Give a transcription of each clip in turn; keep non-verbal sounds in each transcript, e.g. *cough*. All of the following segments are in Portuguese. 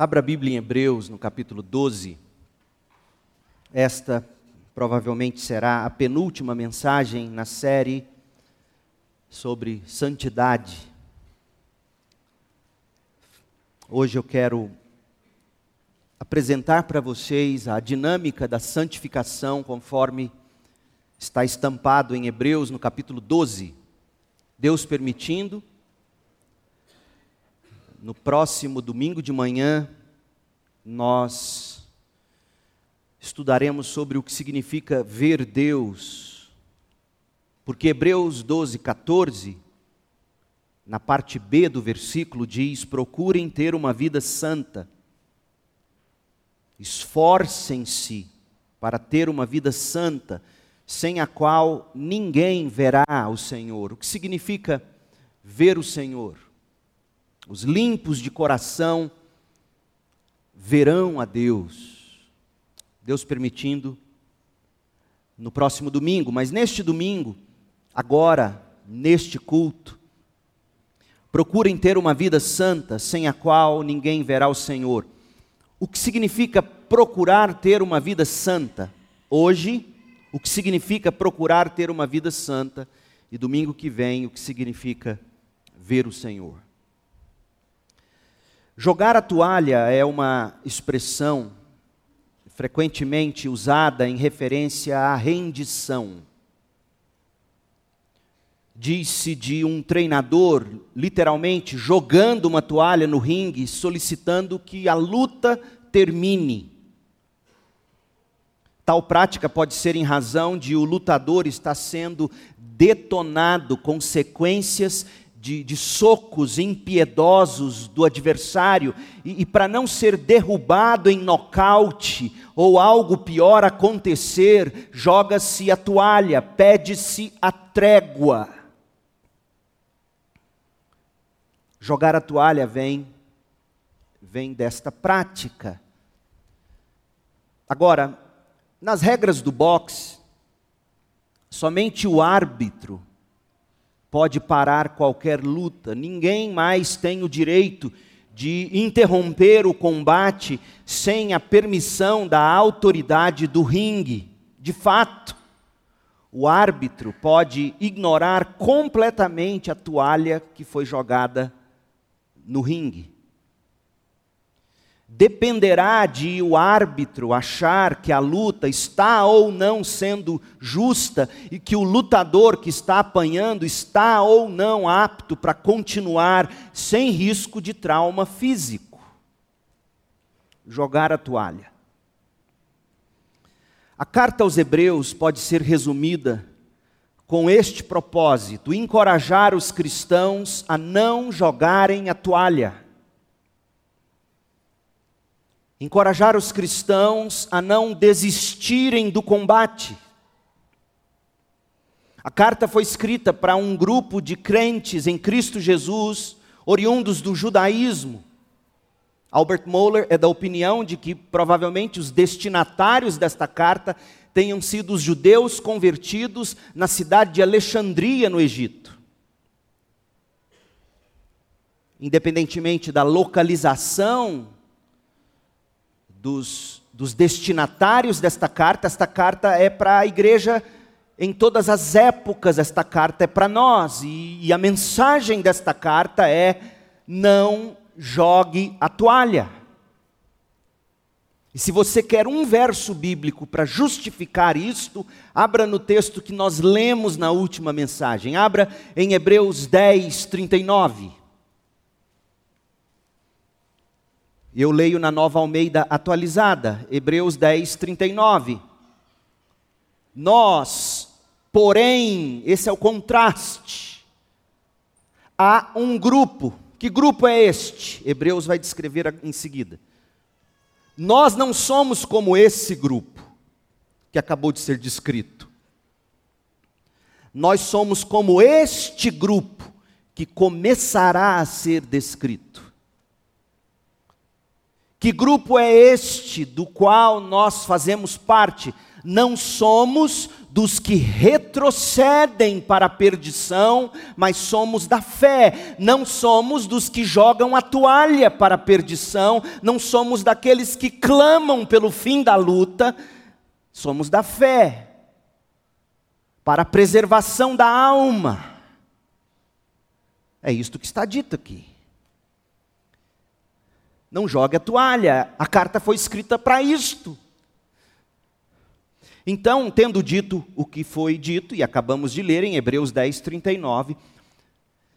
Abra a Bíblia em Hebreus, no capítulo 12. Esta provavelmente será a penúltima mensagem na série sobre santidade. Hoje eu quero apresentar para vocês a dinâmica da santificação conforme está estampado em Hebreus no capítulo 12. Deus permitindo, no próximo domingo de manhã, nós estudaremos sobre o que significa ver Deus. Porque Hebreus 12, 14, na parte B do versículo, diz: procurem ter uma vida santa, esforcem-se para ter uma vida santa, sem a qual ninguém verá o Senhor. O que significa ver o Senhor? Os limpos de coração verão a Deus. Deus permitindo, no próximo domingo, mas neste domingo, agora, neste culto, procurem ter uma vida santa, sem a qual ninguém verá o Senhor. O que significa procurar ter uma vida santa? Hoje, o que significa procurar ter uma vida santa, e domingo que vem, o que significa ver o Senhor. Jogar a toalha é uma expressão frequentemente usada em referência à rendição. Diz-se de um treinador, literalmente, jogando uma toalha no ringue, solicitando que a luta termine. Tal prática pode ser em razão de o lutador estar sendo detonado com sequências de, de socos impiedosos do adversário, e, e para não ser derrubado em nocaute ou algo pior acontecer, joga-se a toalha, pede-se a trégua. Jogar a toalha vem vem desta prática. Agora, nas regras do boxe, somente o árbitro pode parar qualquer luta. Ninguém mais tem o direito de interromper o combate sem a permissão da autoridade do ringue. De fato, o árbitro pode ignorar completamente a toalha que foi jogada no ringue dependerá de o árbitro achar que a luta está ou não sendo justa e que o lutador que está apanhando está ou não apto para continuar sem risco de trauma físico. Jogar a toalha. A carta aos Hebreus pode ser resumida com este propósito: encorajar os cristãos a não jogarem a toalha encorajar os cristãos a não desistirem do combate. A carta foi escrita para um grupo de crentes em Cristo Jesus, oriundos do judaísmo. Albert Moeller é da opinião de que provavelmente os destinatários desta carta tenham sido os judeus convertidos na cidade de Alexandria, no Egito. Independentemente da localização dos, dos destinatários desta carta, esta carta é para a igreja em todas as épocas, esta carta é para nós, e, e a mensagem desta carta é: não jogue a toalha. E se você quer um verso bíblico para justificar isto, abra no texto que nós lemos na última mensagem. Abra em Hebreus 10, 39. Eu leio na nova Almeida atualizada, Hebreus 10, 39. Nós, porém, esse é o contraste. Há um grupo. Que grupo é este? Hebreus vai descrever em seguida. Nós não somos como esse grupo que acabou de ser descrito. Nós somos como este grupo que começará a ser descrito. Que grupo é este do qual nós fazemos parte? não somos dos que retrocedem para a perdição, mas somos da fé. Não somos dos que jogam a toalha para a perdição, não somos daqueles que clamam pelo fim da luta, somos da fé. Para a preservação da alma. É isto que está dito aqui. Não jogue a toalha, a carta foi escrita para isto. Então, tendo dito o que foi dito, e acabamos de ler em Hebreus 10, 39,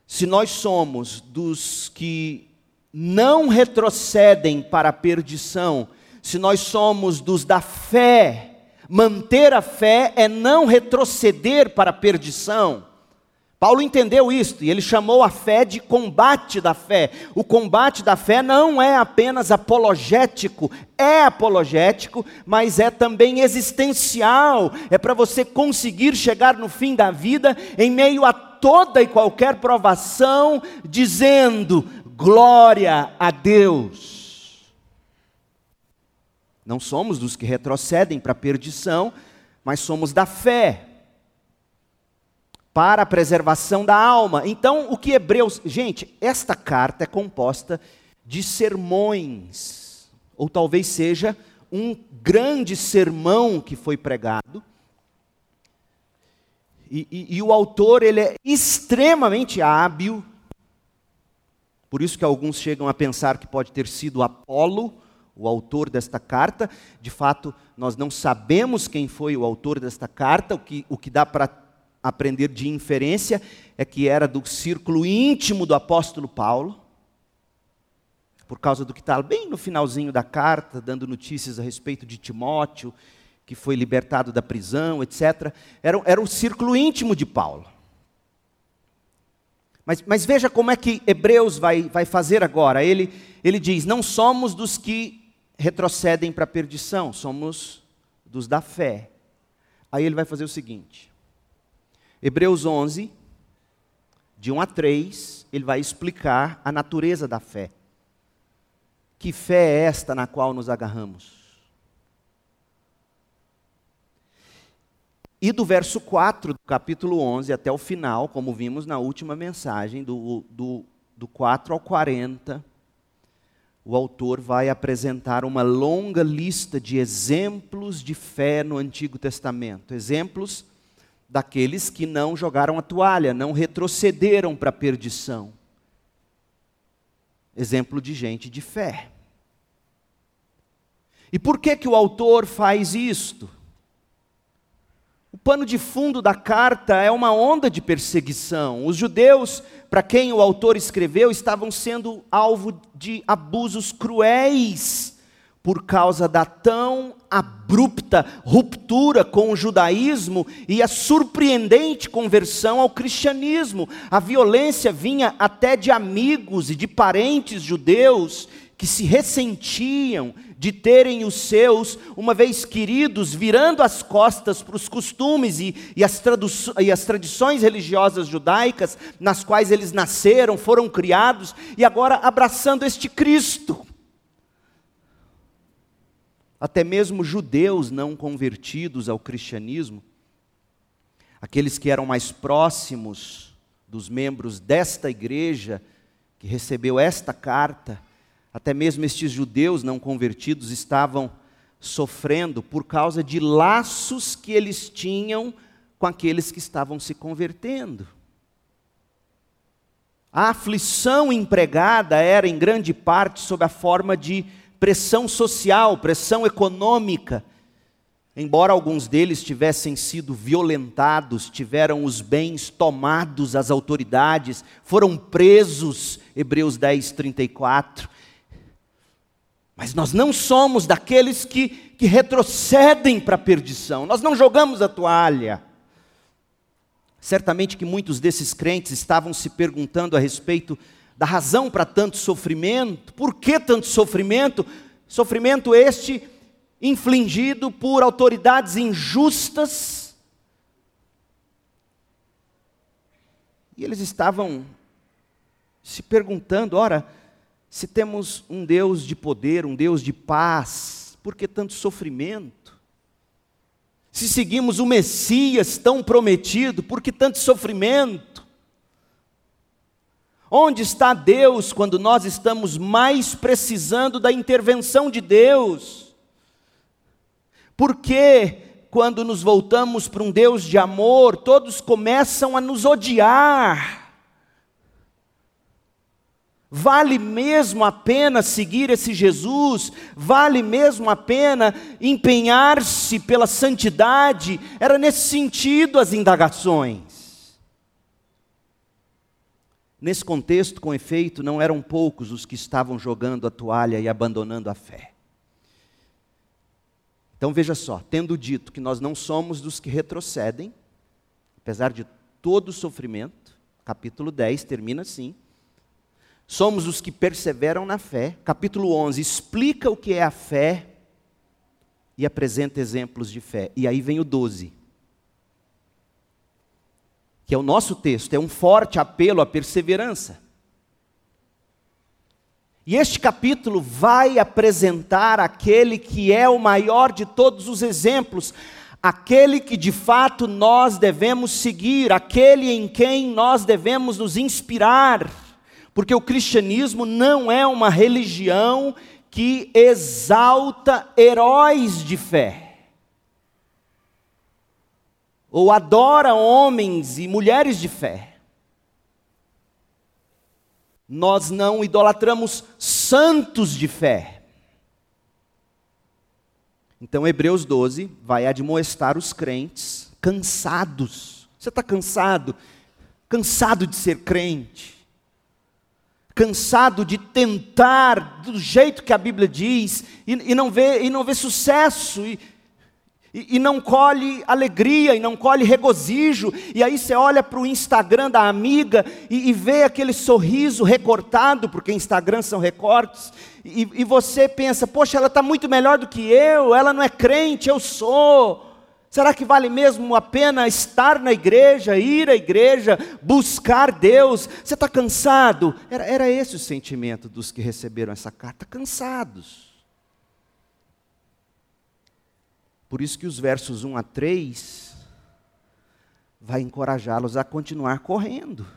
se nós somos dos que não retrocedem para a perdição, se nós somos dos da fé, manter a fé é não retroceder para a perdição. Paulo entendeu isto e ele chamou a fé de combate da fé. O combate da fé não é apenas apologético, é apologético, mas é também existencial. É para você conseguir chegar no fim da vida em meio a toda e qualquer provação, dizendo: glória a Deus. Não somos dos que retrocedem para a perdição, mas somos da fé para a preservação da alma. Então, o que Hebreus. Gente, esta carta é composta de sermões, ou talvez seja um grande sermão que foi pregado. E, e, e, o autor ele é extremamente hábil, por isso que alguns chegam a pensar que pode ter sido Apolo, o autor desta carta. De fato, nós não sabemos quem foi o autor desta carta, o que, o que dá para aprender de inferência é que era do círculo íntimo do apóstolo Paulo, por causa do que está bem no finalzinho da carta, dando notícias a respeito de Timóteo, que foi libertado da prisão, etc. Era, era o círculo íntimo de Paulo. Mas, mas veja como é que Hebreus vai, vai fazer agora. Ele, ele diz: Não somos dos que retrocedem para a perdição, somos dos da fé. Aí ele vai fazer o seguinte: Hebreus 11, de 1 a 3, ele vai explicar a natureza da fé. Que fé é esta na qual nos agarramos? E do verso 4 do capítulo 11 até o final, como vimos na última mensagem, do, do, do 4 ao 40, o autor vai apresentar uma longa lista de exemplos de fé no Antigo Testamento. Exemplos daqueles que não jogaram a toalha, não retrocederam para a perdição. Exemplo de gente de fé. E por que que o autor faz isto? O pano de fundo da carta é uma onda de perseguição. Os judeus, para quem o autor escreveu, estavam sendo alvo de abusos cruéis por causa da tão abrupta ruptura com o judaísmo e a surpreendente conversão ao cristianismo. A violência vinha até de amigos e de parentes judeus que se ressentiam de terem os seus, uma vez queridos, virando as costas para os costumes e, e, as e as tradições religiosas judaicas, nas quais eles nasceram, foram criados, e agora abraçando este Cristo até mesmo judeus não convertidos ao cristianismo, aqueles que eram mais próximos dos membros desta igreja, que recebeu esta carta, até mesmo estes judeus não convertidos estavam sofrendo por causa de laços que eles tinham com aqueles que estavam se convertendo. A aflição empregada era, em grande parte, sob a forma de pressão social, pressão econômica. Embora alguns deles tivessem sido violentados, tiveram os bens tomados às autoridades, foram presos, Hebreus 10, 34. Mas nós não somos daqueles que, que retrocedem para a perdição, nós não jogamos a toalha. Certamente que muitos desses crentes estavam se perguntando a respeito da razão para tanto sofrimento. Por que tanto sofrimento? Sofrimento este infligido por autoridades injustas. E eles estavam se perguntando: ora, se temos um Deus de poder, um Deus de paz, por que tanto sofrimento? Se seguimos o Messias tão prometido, por que tanto sofrimento? Onde está Deus quando nós estamos mais precisando da intervenção de Deus? Por que, quando nos voltamos para um Deus de amor, todos começam a nos odiar? Vale mesmo a pena seguir esse Jesus? Vale mesmo a pena empenhar-se pela santidade? Era nesse sentido as indagações. Nesse contexto, com efeito, não eram poucos os que estavam jogando a toalha e abandonando a fé. Então veja só, tendo dito que nós não somos dos que retrocedem, apesar de todo o sofrimento, capítulo 10 termina assim somos os que perseveram na fé. Capítulo 11 explica o que é a fé e apresenta exemplos de fé. E aí vem o 12, que é o nosso texto, é um forte apelo à perseverança. E este capítulo vai apresentar aquele que é o maior de todos os exemplos, aquele que de fato nós devemos seguir, aquele em quem nós devemos nos inspirar. Porque o cristianismo não é uma religião que exalta heróis de fé. Ou adora homens e mulheres de fé. Nós não idolatramos santos de fé. Então, Hebreus 12 vai admoestar os crentes cansados. Você está cansado? Cansado de ser crente? cansado de tentar do jeito que a Bíblia diz e, e não vê e não vê sucesso e, e, e, não colhe alegria e não colhe regozijo e aí você olha para o Instagram da amiga e, e, vê aquele sorriso recortado porque Instagram são recortes e, e você pensa poxa ela está muito melhor do que eu ela não é crente eu sou Será que vale mesmo a pena estar na igreja, ir à igreja, buscar Deus? Você está cansado? Era, era esse o sentimento dos que receberam essa carta, cansados. Por isso que os versos 1 a 3 vai encorajá-los a continuar correndo,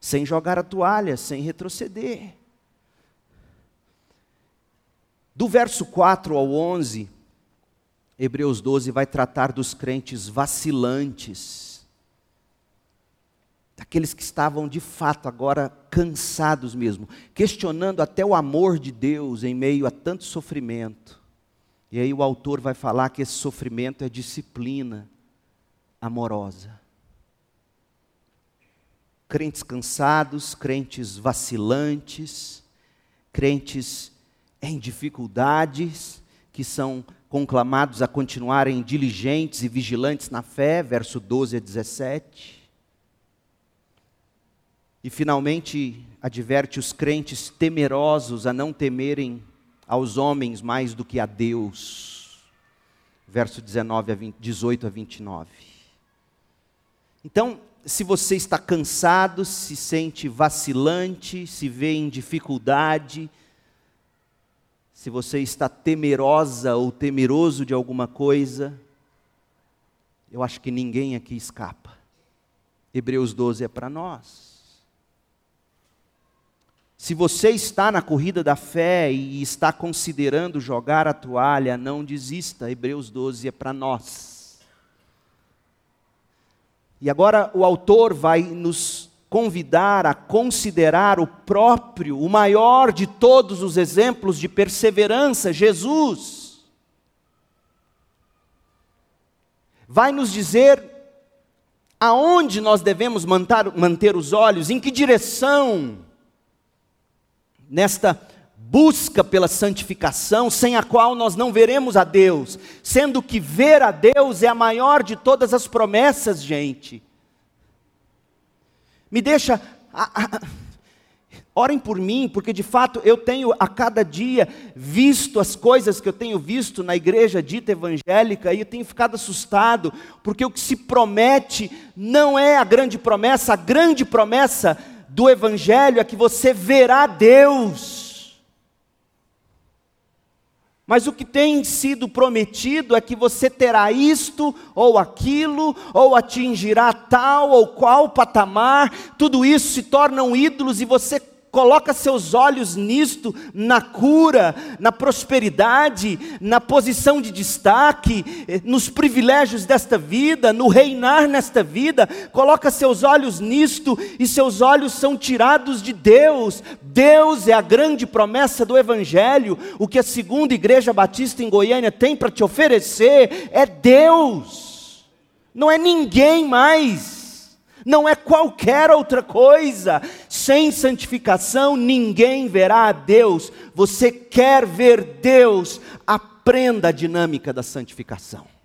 sem jogar a toalha, sem retroceder. Do verso 4 ao 11, Hebreus 12 vai tratar dos crentes vacilantes, daqueles que estavam de fato agora cansados mesmo, questionando até o amor de Deus em meio a tanto sofrimento. E aí o autor vai falar que esse sofrimento é disciplina amorosa. Crentes cansados, crentes vacilantes, crentes em dificuldades, que são conclamados a continuarem diligentes e vigilantes na fé, verso 12 a 17. E finalmente adverte os crentes temerosos a não temerem aos homens mais do que a Deus. Verso 19 a 20, 18 a 29. Então, se você está cansado, se sente vacilante, se vê em dificuldade, se você está temerosa ou temeroso de alguma coisa, eu acho que ninguém aqui escapa. Hebreus 12 é para nós. Se você está na corrida da fé e está considerando jogar a toalha, não desista. Hebreus 12 é para nós. E agora o autor vai nos convidar a considerar o próprio, o maior de todos os exemplos de perseverança, Jesus. Vai nos dizer aonde nós devemos manter, manter os olhos, em que direção, nesta busca pela santificação, sem a qual nós não veremos a Deus, sendo que ver a Deus é a maior de todas as promessas, gente. Me deixa. Orem por mim, porque de fato eu tenho a cada dia visto as coisas que eu tenho visto na igreja dita evangélica e eu tenho ficado assustado, porque o que se promete não é a grande promessa, a grande promessa do evangelho é que você verá Deus. Mas o que tem sido prometido é que você terá isto ou aquilo, ou atingirá tal ou qual patamar, tudo isso se tornam ídolos e você Coloca seus olhos nisto, na cura, na prosperidade, na posição de destaque, eh, nos privilégios desta vida, no reinar nesta vida. Coloca seus olhos nisto e seus olhos são tirados de Deus. Deus é a grande promessa do Evangelho. O que a segunda igreja batista em Goiânia tem para te oferecer é Deus, não é ninguém mais não é qualquer outra coisa. Sem santificação ninguém verá a Deus. Você quer ver Deus, aprenda a dinâmica da santificação.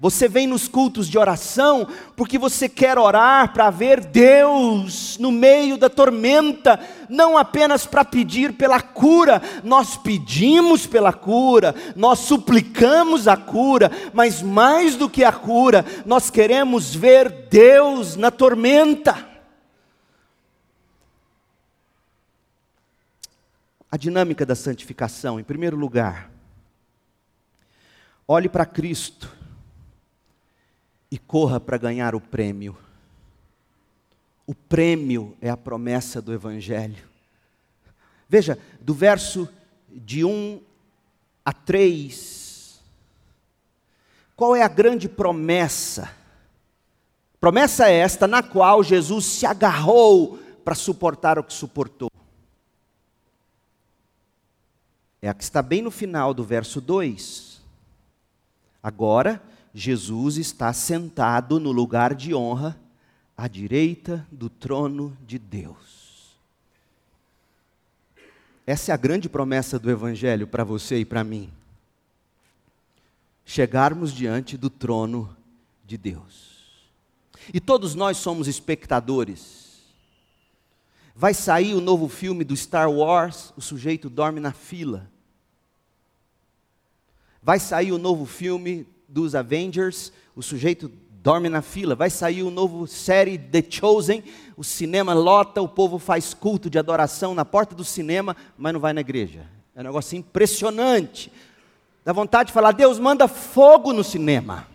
Você vem nos cultos de oração porque você quer orar para ver Deus no meio da tormenta, não apenas para pedir pela cura, nós pedimos pela cura, nós suplicamos a cura, mas mais do que a cura, nós queremos ver Deus na tormenta. A dinâmica da santificação, em primeiro lugar, olhe para Cristo e corra para ganhar o prêmio. O prêmio é a promessa do Evangelho. Veja, do verso de 1 a 3, qual é a grande promessa? Promessa é esta na qual Jesus se agarrou para suportar o que suportou. É a que está bem no final do verso 2. Agora, Jesus está sentado no lugar de honra, à direita do trono de Deus. Essa é a grande promessa do Evangelho para você e para mim. Chegarmos diante do trono de Deus. E todos nós somos espectadores. Vai sair o novo filme do Star Wars, o sujeito dorme na fila. Vai sair o novo filme dos Avengers, o sujeito dorme na fila. Vai sair o novo série The Chosen, o cinema lota, o povo faz culto de adoração na porta do cinema, mas não vai na igreja. É um negócio impressionante. Dá vontade de falar: Deus manda fogo no cinema.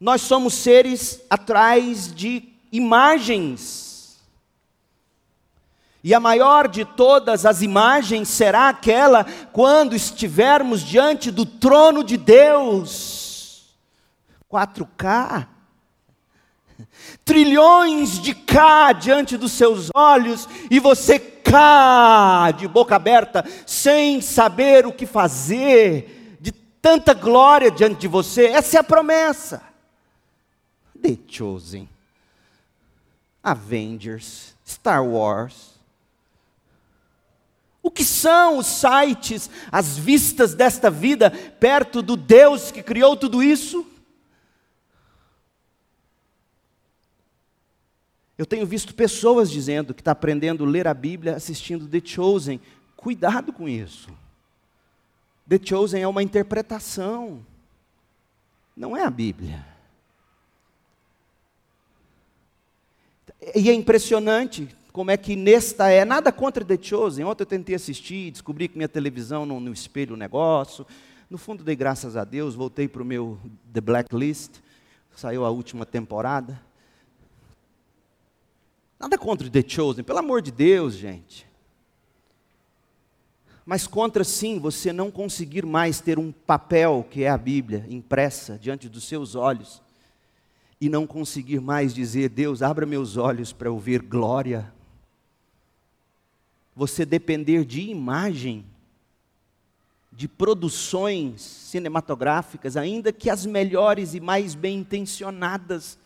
Nós somos seres atrás de imagens e a maior de todas as imagens será aquela quando estivermos diante do trono de Deus. 4K. Trilhões de K diante dos seus olhos e você cá de boca aberta, sem saber o que fazer, de tanta glória diante de você. Essa é a promessa. The Chosen, Avengers, Star Wars. O que são os sites, as vistas desta vida perto do Deus que criou tudo isso? Eu tenho visto pessoas dizendo que está aprendendo a ler a Bíblia assistindo The Chosen. Cuidado com isso. The Chosen é uma interpretação, não é a Bíblia. E é impressionante, como é que nesta é, nada contra The Chosen. Ontem eu tentei assistir, descobri que minha televisão não, no espelho o negócio. No fundo, dei graças a Deus, voltei para o meu The Blacklist, saiu a última temporada. Nada contra The Chosen, pelo amor de Deus, gente. Mas contra sim você não conseguir mais ter um papel, que é a Bíblia, impressa diante dos seus olhos, e não conseguir mais dizer: Deus, abra meus olhos para eu ver glória, você depender de imagem, de produções cinematográficas, ainda que as melhores e mais bem intencionadas.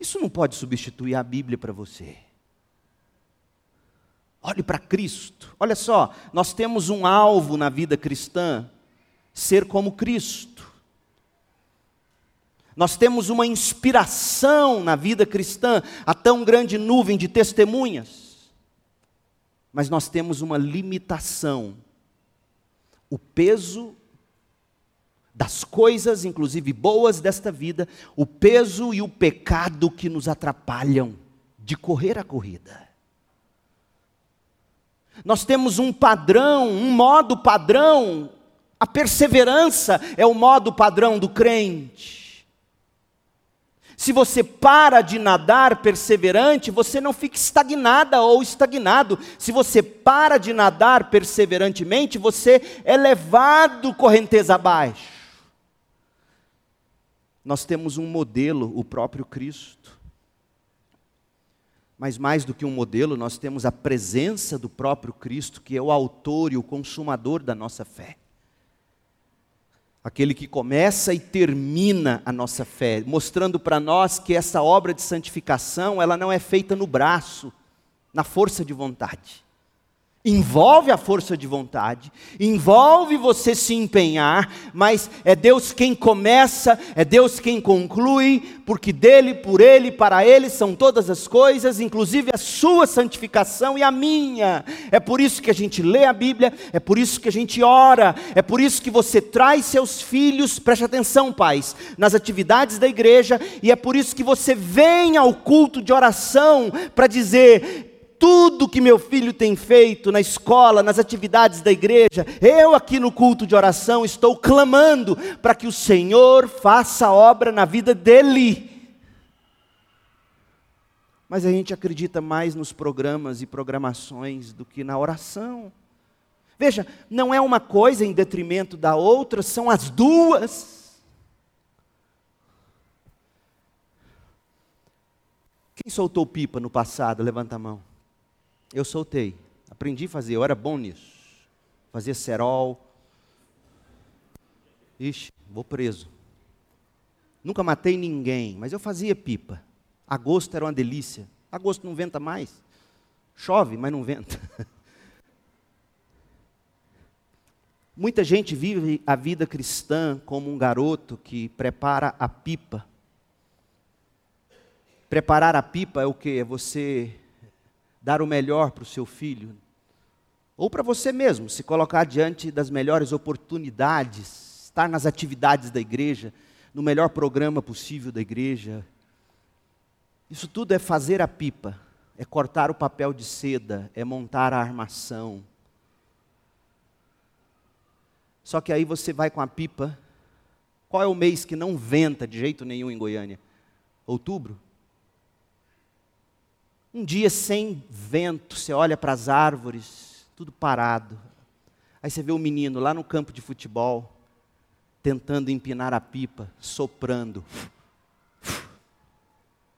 Isso não pode substituir a Bíblia para você. Olhe para Cristo. Olha só, nós temos um alvo na vida cristã: ser como Cristo. Nós temos uma inspiração na vida cristã, a tão grande nuvem de testemunhas mas nós temos uma limitação. O peso das coisas, inclusive boas desta vida, o peso e o pecado que nos atrapalham de correr a corrida. Nós temos um padrão, um modo padrão. A perseverança é o modo padrão do crente. Se você para de nadar perseverante, você não fica estagnada ou estagnado. Se você para de nadar perseverantemente, você é levado correnteza abaixo. Nós temos um modelo, o próprio Cristo. Mas mais do que um modelo, nós temos a presença do próprio Cristo, que é o autor e o consumador da nossa fé. Aquele que começa e termina a nossa fé, mostrando para nós que essa obra de santificação, ela não é feita no braço, na força de vontade envolve a força de vontade, envolve você se empenhar, mas é Deus quem começa, é Deus quem conclui, porque dele, por ele, para ele são todas as coisas, inclusive a sua santificação e a minha. É por isso que a gente lê a Bíblia, é por isso que a gente ora, é por isso que você traz seus filhos, preste atenção, pais, nas atividades da igreja, e é por isso que você vem ao culto de oração para dizer: tudo que meu filho tem feito na escola, nas atividades da igreja, eu aqui no culto de oração estou clamando para que o Senhor faça obra na vida dele. Mas a gente acredita mais nos programas e programações do que na oração. Veja, não é uma coisa em detrimento da outra, são as duas. Quem soltou pipa no passado? Levanta a mão. Eu soltei. Aprendi a fazer, eu era bom nisso. Fazia cerol. Ixi, vou preso. Nunca matei ninguém, mas eu fazia pipa. Agosto era uma delícia. Agosto não venta mais. Chove, mas não venta. *laughs* Muita gente vive a vida cristã como um garoto que prepara a pipa. Preparar a pipa é o que? É você dar o melhor para o seu filho, ou para você mesmo, se colocar diante das melhores oportunidades, estar nas atividades da igreja, no melhor programa possível da igreja. Isso tudo é fazer a pipa, é cortar o papel de seda, é montar a armação. Só que aí você vai com a pipa. Qual é o mês que não venta de jeito nenhum em Goiânia? Outubro? Um dia sem vento, você olha para as árvores, tudo parado. Aí você vê o um menino lá no campo de futebol, tentando empinar a pipa, soprando.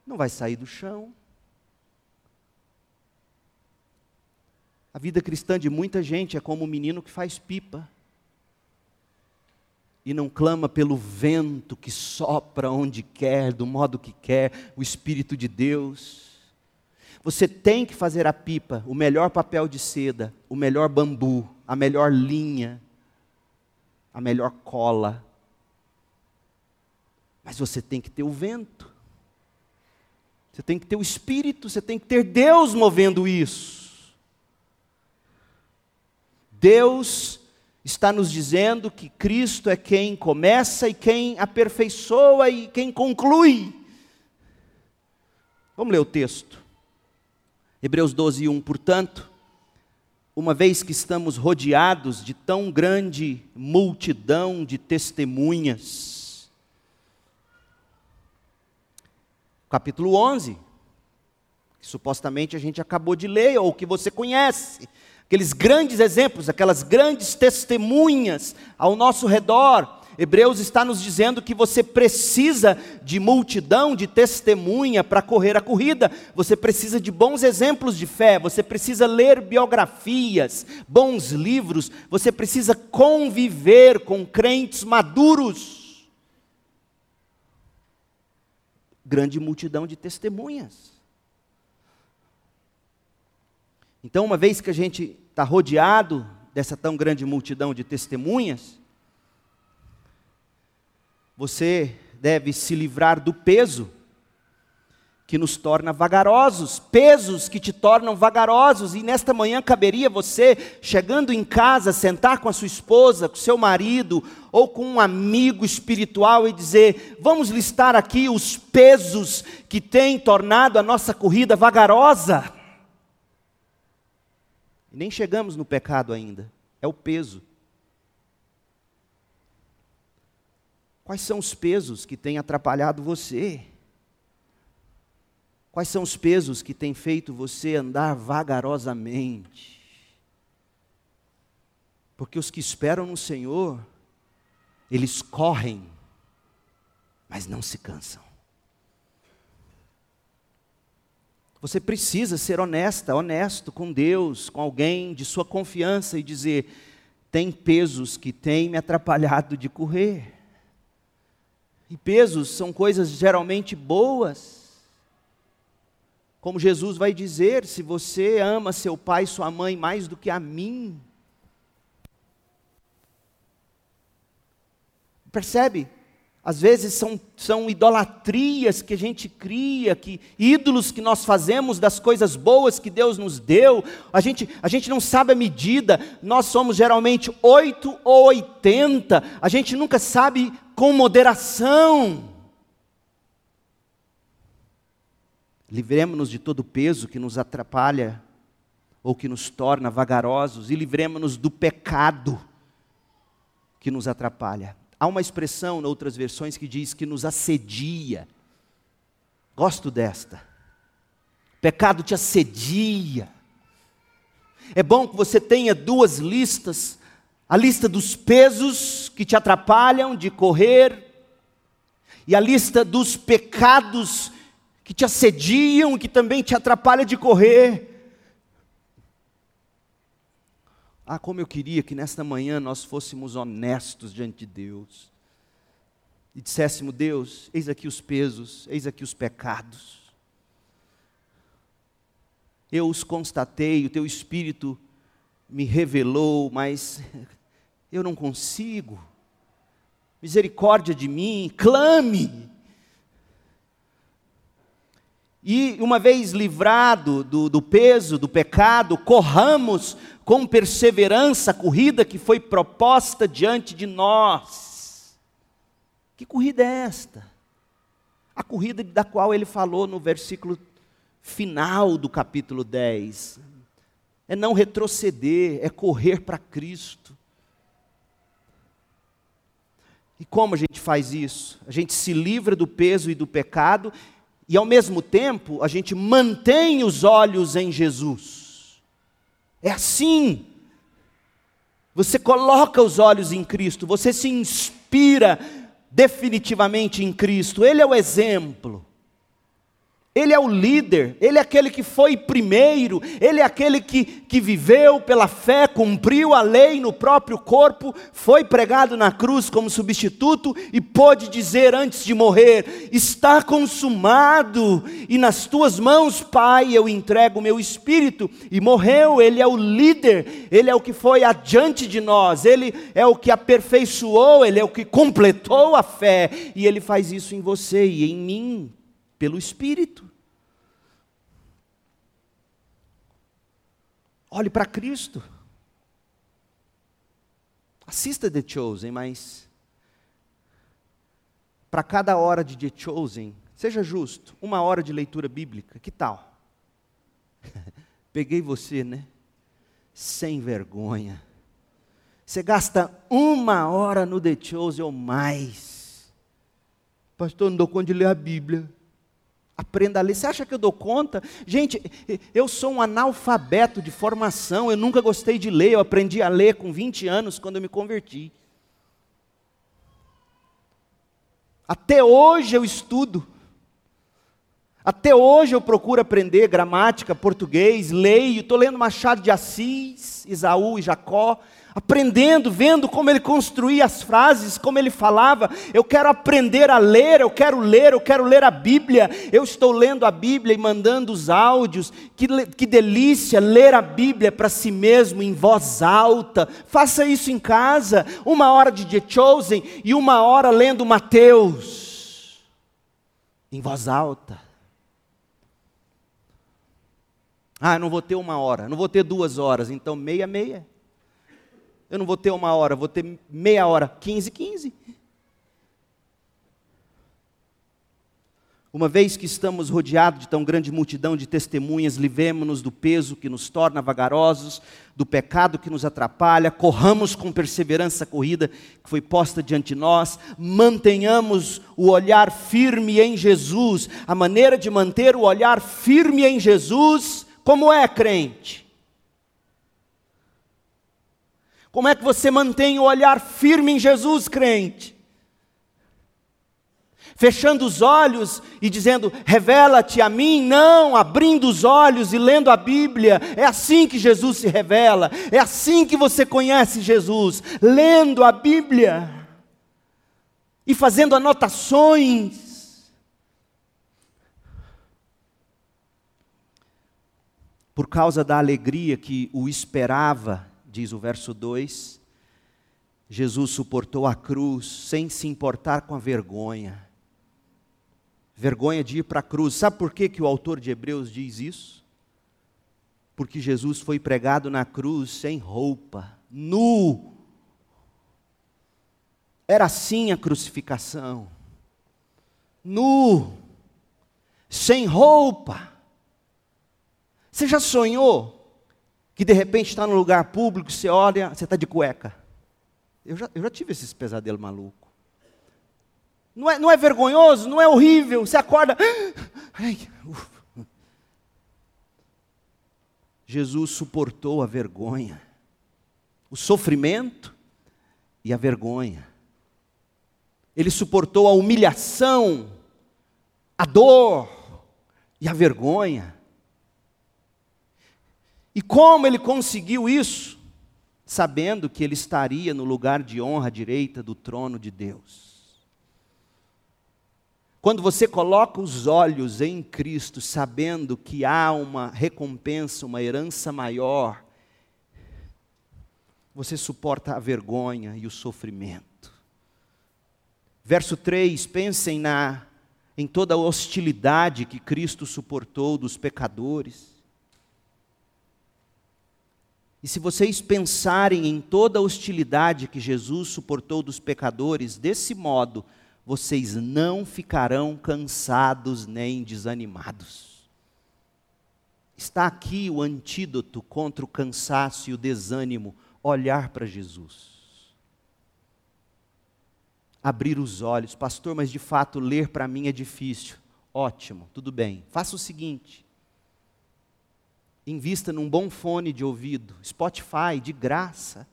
Não vai sair do chão. A vida cristã de muita gente é como o um menino que faz pipa e não clama pelo vento que sopra onde quer, do modo que quer, o Espírito de Deus. Você tem que fazer a pipa, o melhor papel de seda, o melhor bambu, a melhor linha, a melhor cola. Mas você tem que ter o vento. Você tem que ter o espírito, você tem que ter Deus movendo isso. Deus está nos dizendo que Cristo é quem começa e quem aperfeiçoa e quem conclui. Vamos ler o texto. Hebreus 12, 1. Portanto, uma vez que estamos rodeados de tão grande multidão de testemunhas. Capítulo 11, que supostamente a gente acabou de ler, ou que você conhece, aqueles grandes exemplos, aquelas grandes testemunhas ao nosso redor, Hebreus está nos dizendo que você precisa de multidão, de testemunha para correr a corrida. Você precisa de bons exemplos de fé, você precisa ler biografias, bons livros, você precisa conviver com crentes maduros. Grande multidão de testemunhas. Então, uma vez que a gente está rodeado dessa tão grande multidão de testemunhas, você deve se livrar do peso que nos torna vagarosos, pesos que te tornam vagarosos, e nesta manhã caberia você, chegando em casa, sentar com a sua esposa, com seu marido, ou com um amigo espiritual e dizer: vamos listar aqui os pesos que têm tornado a nossa corrida vagarosa. Nem chegamos no pecado ainda. É o peso. Quais são os pesos que têm atrapalhado você? Quais são os pesos que têm feito você andar vagarosamente? Porque os que esperam no Senhor, eles correm, mas não se cansam. Você precisa ser honesta, honesto com Deus, com alguém de sua confiança e dizer: tem pesos que têm me atrapalhado de correr. E pesos são coisas geralmente boas. Como Jesus vai dizer: se você ama seu pai e sua mãe mais do que a mim, percebe? Às vezes são, são idolatrias que a gente cria, que ídolos que nós fazemos das coisas boas que Deus nos deu. A gente, a gente não sabe a medida. Nós somos geralmente 8 ou 80. A gente nunca sabe com moderação. Livremos-nos de todo peso que nos atrapalha ou que nos torna vagarosos e livremos-nos do pecado que nos atrapalha. Há uma expressão em outras versões que diz que nos assedia. Gosto desta. Pecado te assedia. É bom que você tenha duas listas: a lista dos pesos que te atrapalham de correr, e a lista dos pecados que te assediam que também te atrapalham de correr. Ah, como eu queria que nesta manhã nós fôssemos honestos diante de Deus e disséssemos: Deus, eis aqui os pesos, eis aqui os pecados. Eu os constatei, o teu espírito me revelou, mas eu não consigo. Misericórdia de mim, clame. E uma vez livrado do, do peso, do pecado, corramos com perseverança a corrida que foi proposta diante de nós. Que corrida é esta? A corrida da qual ele falou no versículo final do capítulo 10. É não retroceder, é correr para Cristo. E como a gente faz isso? A gente se livra do peso e do pecado e ao mesmo tempo a gente mantém os olhos em Jesus. É assim. Você coloca os olhos em Cristo, você se inspira definitivamente em Cristo, Ele é o exemplo. Ele é o líder, ele é aquele que foi primeiro, ele é aquele que, que viveu pela fé, cumpriu a lei no próprio corpo, foi pregado na cruz como substituto e pôde dizer antes de morrer: Está consumado, e nas tuas mãos, Pai, eu entrego o meu espírito. E morreu, ele é o líder, ele é o que foi adiante de nós, ele é o que aperfeiçoou, ele é o que completou a fé, e ele faz isso em você e em mim, pelo Espírito. Olhe para Cristo. Assista The Chosen, mas para cada hora de The Chosen, seja justo, uma hora de leitura bíblica, que tal? *laughs* Peguei você, né? Sem vergonha. Você gasta uma hora no The Chosen ou mais. Pastor, não dou conta de ler a Bíblia. Aprenda a ler. Você acha que eu dou conta? Gente, eu sou um analfabeto de formação, eu nunca gostei de ler, eu aprendi a ler com 20 anos quando eu me converti. Até hoje eu estudo. Até hoje eu procuro aprender gramática, português, leio, estou lendo Machado de Assis, Isaú e Jacó, aprendendo, vendo como ele construía as frases, como ele falava. Eu quero aprender a ler, eu quero ler, eu quero ler a Bíblia. Eu estou lendo a Bíblia e mandando os áudios. Que, que delícia ler a Bíblia para si mesmo em voz alta. Faça isso em casa, uma hora de The Chosen e uma hora lendo Mateus em voz alta. Ah, não vou ter uma hora, não vou ter duas horas, então meia, meia. Eu não vou ter uma hora, vou ter meia hora, 15, 15. O Uma vez que estamos rodeados de tão grande multidão de testemunhas, livremos-nos do peso que nos torna vagarosos, do pecado que nos atrapalha, corramos com perseverança a corrida que foi posta diante de nós, mantenhamos o olhar firme em Jesus. A maneira de manter o olhar firme em Jesus, como é, crente? Como é que você mantém o olhar firme em Jesus, crente? fechando os olhos e dizendo, revela-te a mim, não, abrindo os olhos e lendo a Bíblia, é assim que Jesus se revela, é assim que você conhece Jesus, lendo a Bíblia e fazendo anotações. Por causa da alegria que o esperava, diz o verso 2, Jesus suportou a cruz sem se importar com a vergonha vergonha de ir para a cruz. Sabe por que, que o autor de Hebreus diz isso? Porque Jesus foi pregado na cruz sem roupa, nu. Era assim a crucificação. Nu, sem roupa. Você já sonhou que de repente está num lugar público, você olha, você está de cueca? Eu já, eu já tive esses pesadelos malucos. Não é, não é vergonhoso? Não é horrível? Você acorda. *gasps* Ai, Jesus suportou a vergonha, o sofrimento e a vergonha. Ele suportou a humilhação, a dor e a vergonha. E como ele conseguiu isso? Sabendo que ele estaria no lugar de honra direita do trono de Deus. Quando você coloca os olhos em Cristo, sabendo que há uma recompensa, uma herança maior, você suporta a vergonha e o sofrimento. Verso 3, pensem na em toda a hostilidade que Cristo suportou dos pecadores. E se vocês pensarem em toda a hostilidade que Jesus suportou dos pecadores desse modo, vocês não ficarão cansados nem desanimados. Está aqui o antídoto contra o cansaço e o desânimo: olhar para Jesus. Abrir os olhos, pastor, mas de fato ler para mim é difícil. Ótimo, tudo bem. Faça o seguinte: invista num bom fone de ouvido, Spotify, de graça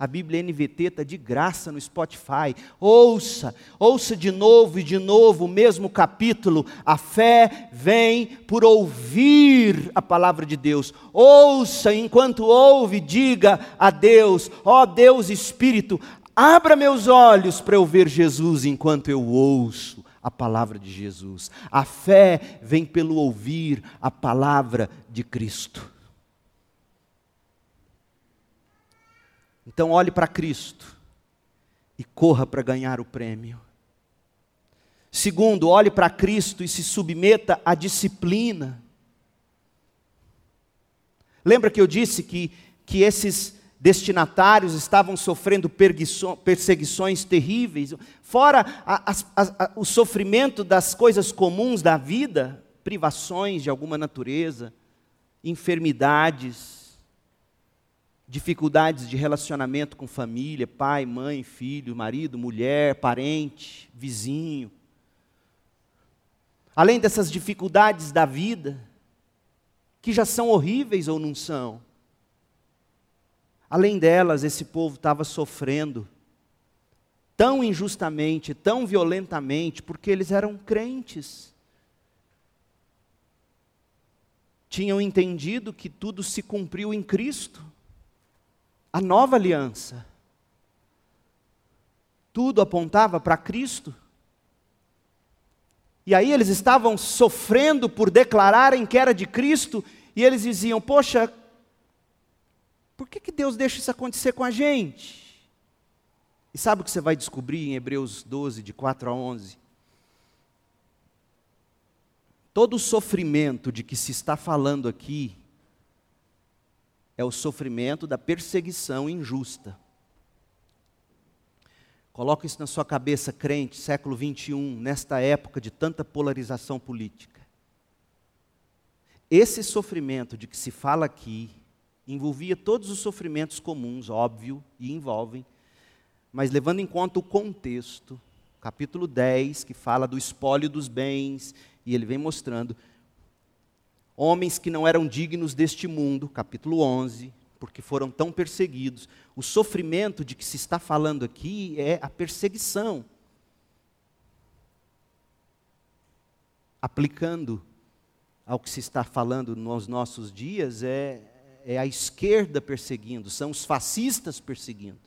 a Bíblia NVT está de graça no Spotify. Ouça, ouça de novo e de novo o mesmo capítulo. A fé vem por ouvir a palavra de Deus. Ouça, enquanto ouve, diga a Deus: Ó oh, Deus Espírito, abra meus olhos para eu ver Jesus enquanto eu ouço a palavra de Jesus. A fé vem pelo ouvir a palavra de Cristo. Então olhe para Cristo e corra para ganhar o prêmio. Segundo, olhe para Cristo e se submeta à disciplina. Lembra que eu disse que, que esses destinatários estavam sofrendo perseguições terríveis, fora a, a, a, o sofrimento das coisas comuns da vida, privações de alguma natureza, enfermidades, dificuldades de relacionamento com família, pai, mãe, filho, marido, mulher, parente, vizinho. Além dessas dificuldades da vida, que já são horríveis ou não são, além delas, esse povo estava sofrendo tão injustamente, tão violentamente, porque eles eram crentes. Tinham entendido que tudo se cumpriu em Cristo a nova aliança. Tudo apontava para Cristo. E aí eles estavam sofrendo por declararem que era de Cristo, e eles diziam: Poxa, por que, que Deus deixa isso acontecer com a gente? E sabe o que você vai descobrir em Hebreus 12, de 4 a 11? Todo o sofrimento de que se está falando aqui é o sofrimento da perseguição injusta. Coloca isso na sua cabeça, crente, século 21, nesta época de tanta polarização política. Esse sofrimento de que se fala aqui envolvia todos os sofrimentos comuns, óbvio, e envolvem, mas levando em conta o contexto, capítulo 10, que fala do espólio dos bens, e ele vem mostrando homens que não eram dignos deste mundo, capítulo 11, porque foram tão perseguidos. O sofrimento de que se está falando aqui é a perseguição. Aplicando ao que se está falando nos nossos dias, é, é a esquerda perseguindo, são os fascistas perseguindo.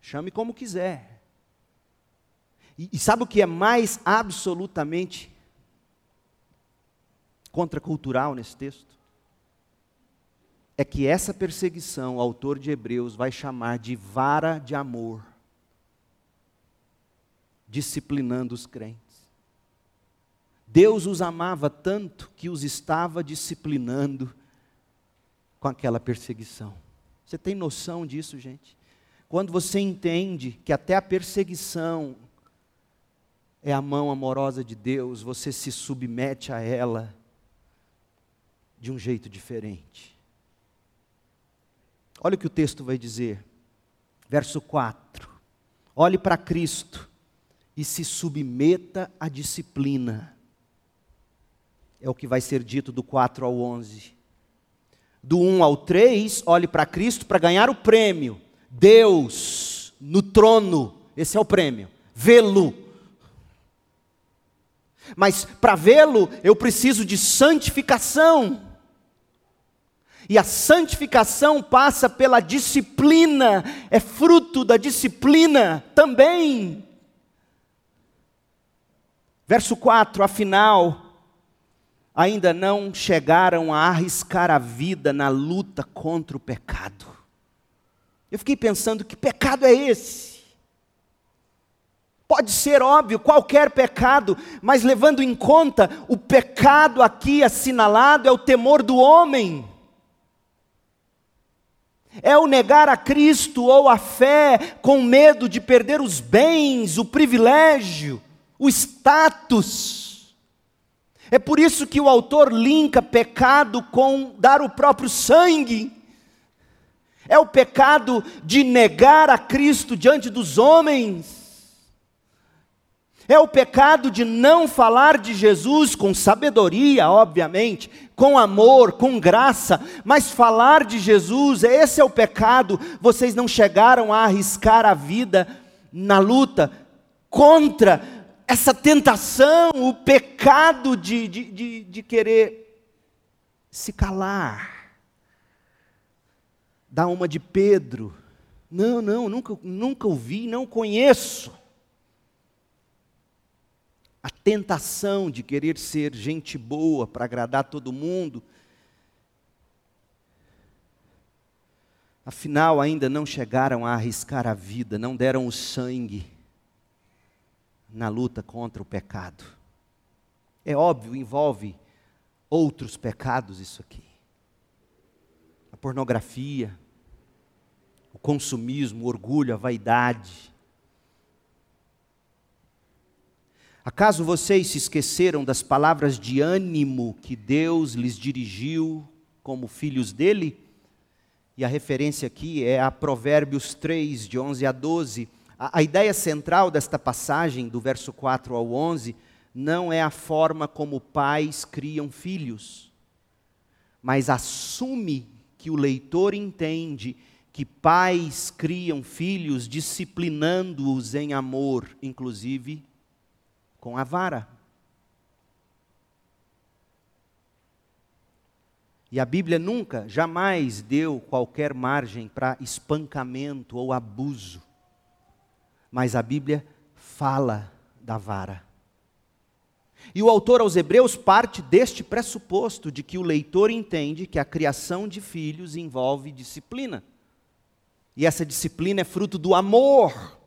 Chame como quiser. E, e sabe o que é mais absolutamente contracultural nesse texto? é que essa perseguição, o autor de Hebreus vai chamar de vara de amor, disciplinando os crentes. Deus os amava tanto que os estava disciplinando com aquela perseguição. Você tem noção disso, gente? Quando você entende que até a perseguição é a mão amorosa de Deus, você se submete a ela de um jeito diferente. Olha o que o texto vai dizer. Verso 4. Olhe para Cristo e se submeta à disciplina. É o que vai ser dito do 4 ao 11. Do 1 ao 3, olhe para Cristo para ganhar o prêmio. Deus no trono, esse é o prêmio. Vê-lo. Mas para vê-lo, eu preciso de santificação. E a santificação passa pela disciplina, é fruto da disciplina também. Verso 4: Afinal, ainda não chegaram a arriscar a vida na luta contra o pecado. Eu fiquei pensando: que pecado é esse? Pode ser óbvio, qualquer pecado, mas levando em conta o pecado aqui assinalado é o temor do homem é o negar a Cristo ou a fé com medo de perder os bens, o privilégio, o status. É por isso que o autor linka pecado com dar o próprio sangue. É o pecado de negar a Cristo diante dos homens. É o pecado de não falar de Jesus com sabedoria, obviamente, com amor, com graça, mas falar de Jesus, esse é o pecado. Vocês não chegaram a arriscar a vida na luta contra essa tentação, o pecado de, de, de, de querer se calar. Dá uma de Pedro. Não, não, nunca, nunca ouvi, não conheço a tentação de querer ser gente boa para agradar todo mundo. Afinal, ainda não chegaram a arriscar a vida, não deram o sangue na luta contra o pecado. É óbvio, envolve outros pecados isso aqui. A pornografia, o consumismo, o orgulho, a vaidade, Acaso vocês se esqueceram das palavras de ânimo que Deus lhes dirigiu como filhos dele? E a referência aqui é a Provérbios 3, de 11 a 12. A, a ideia central desta passagem, do verso 4 ao 11, não é a forma como pais criam filhos, mas assume que o leitor entende que pais criam filhos disciplinando-os em amor, inclusive com a vara. E a Bíblia nunca, jamais deu qualquer margem para espancamento ou abuso. Mas a Bíblia fala da vara. E o autor aos Hebreus parte deste pressuposto de que o leitor entende que a criação de filhos envolve disciplina. E essa disciplina é fruto do amor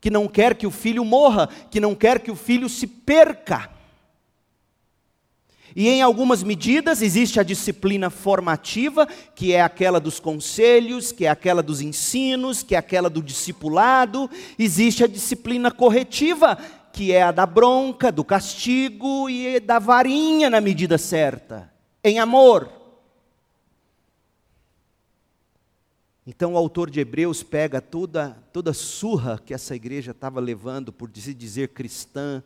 que não quer que o filho morra, que não quer que o filho se perca. E em algumas medidas existe a disciplina formativa, que é aquela dos conselhos, que é aquela dos ensinos, que é aquela do discipulado. Existe a disciplina corretiva, que é a da bronca, do castigo e da varinha na medida certa, em amor. Então o autor de Hebreus pega toda toda surra que essa igreja estava levando por se dizer cristã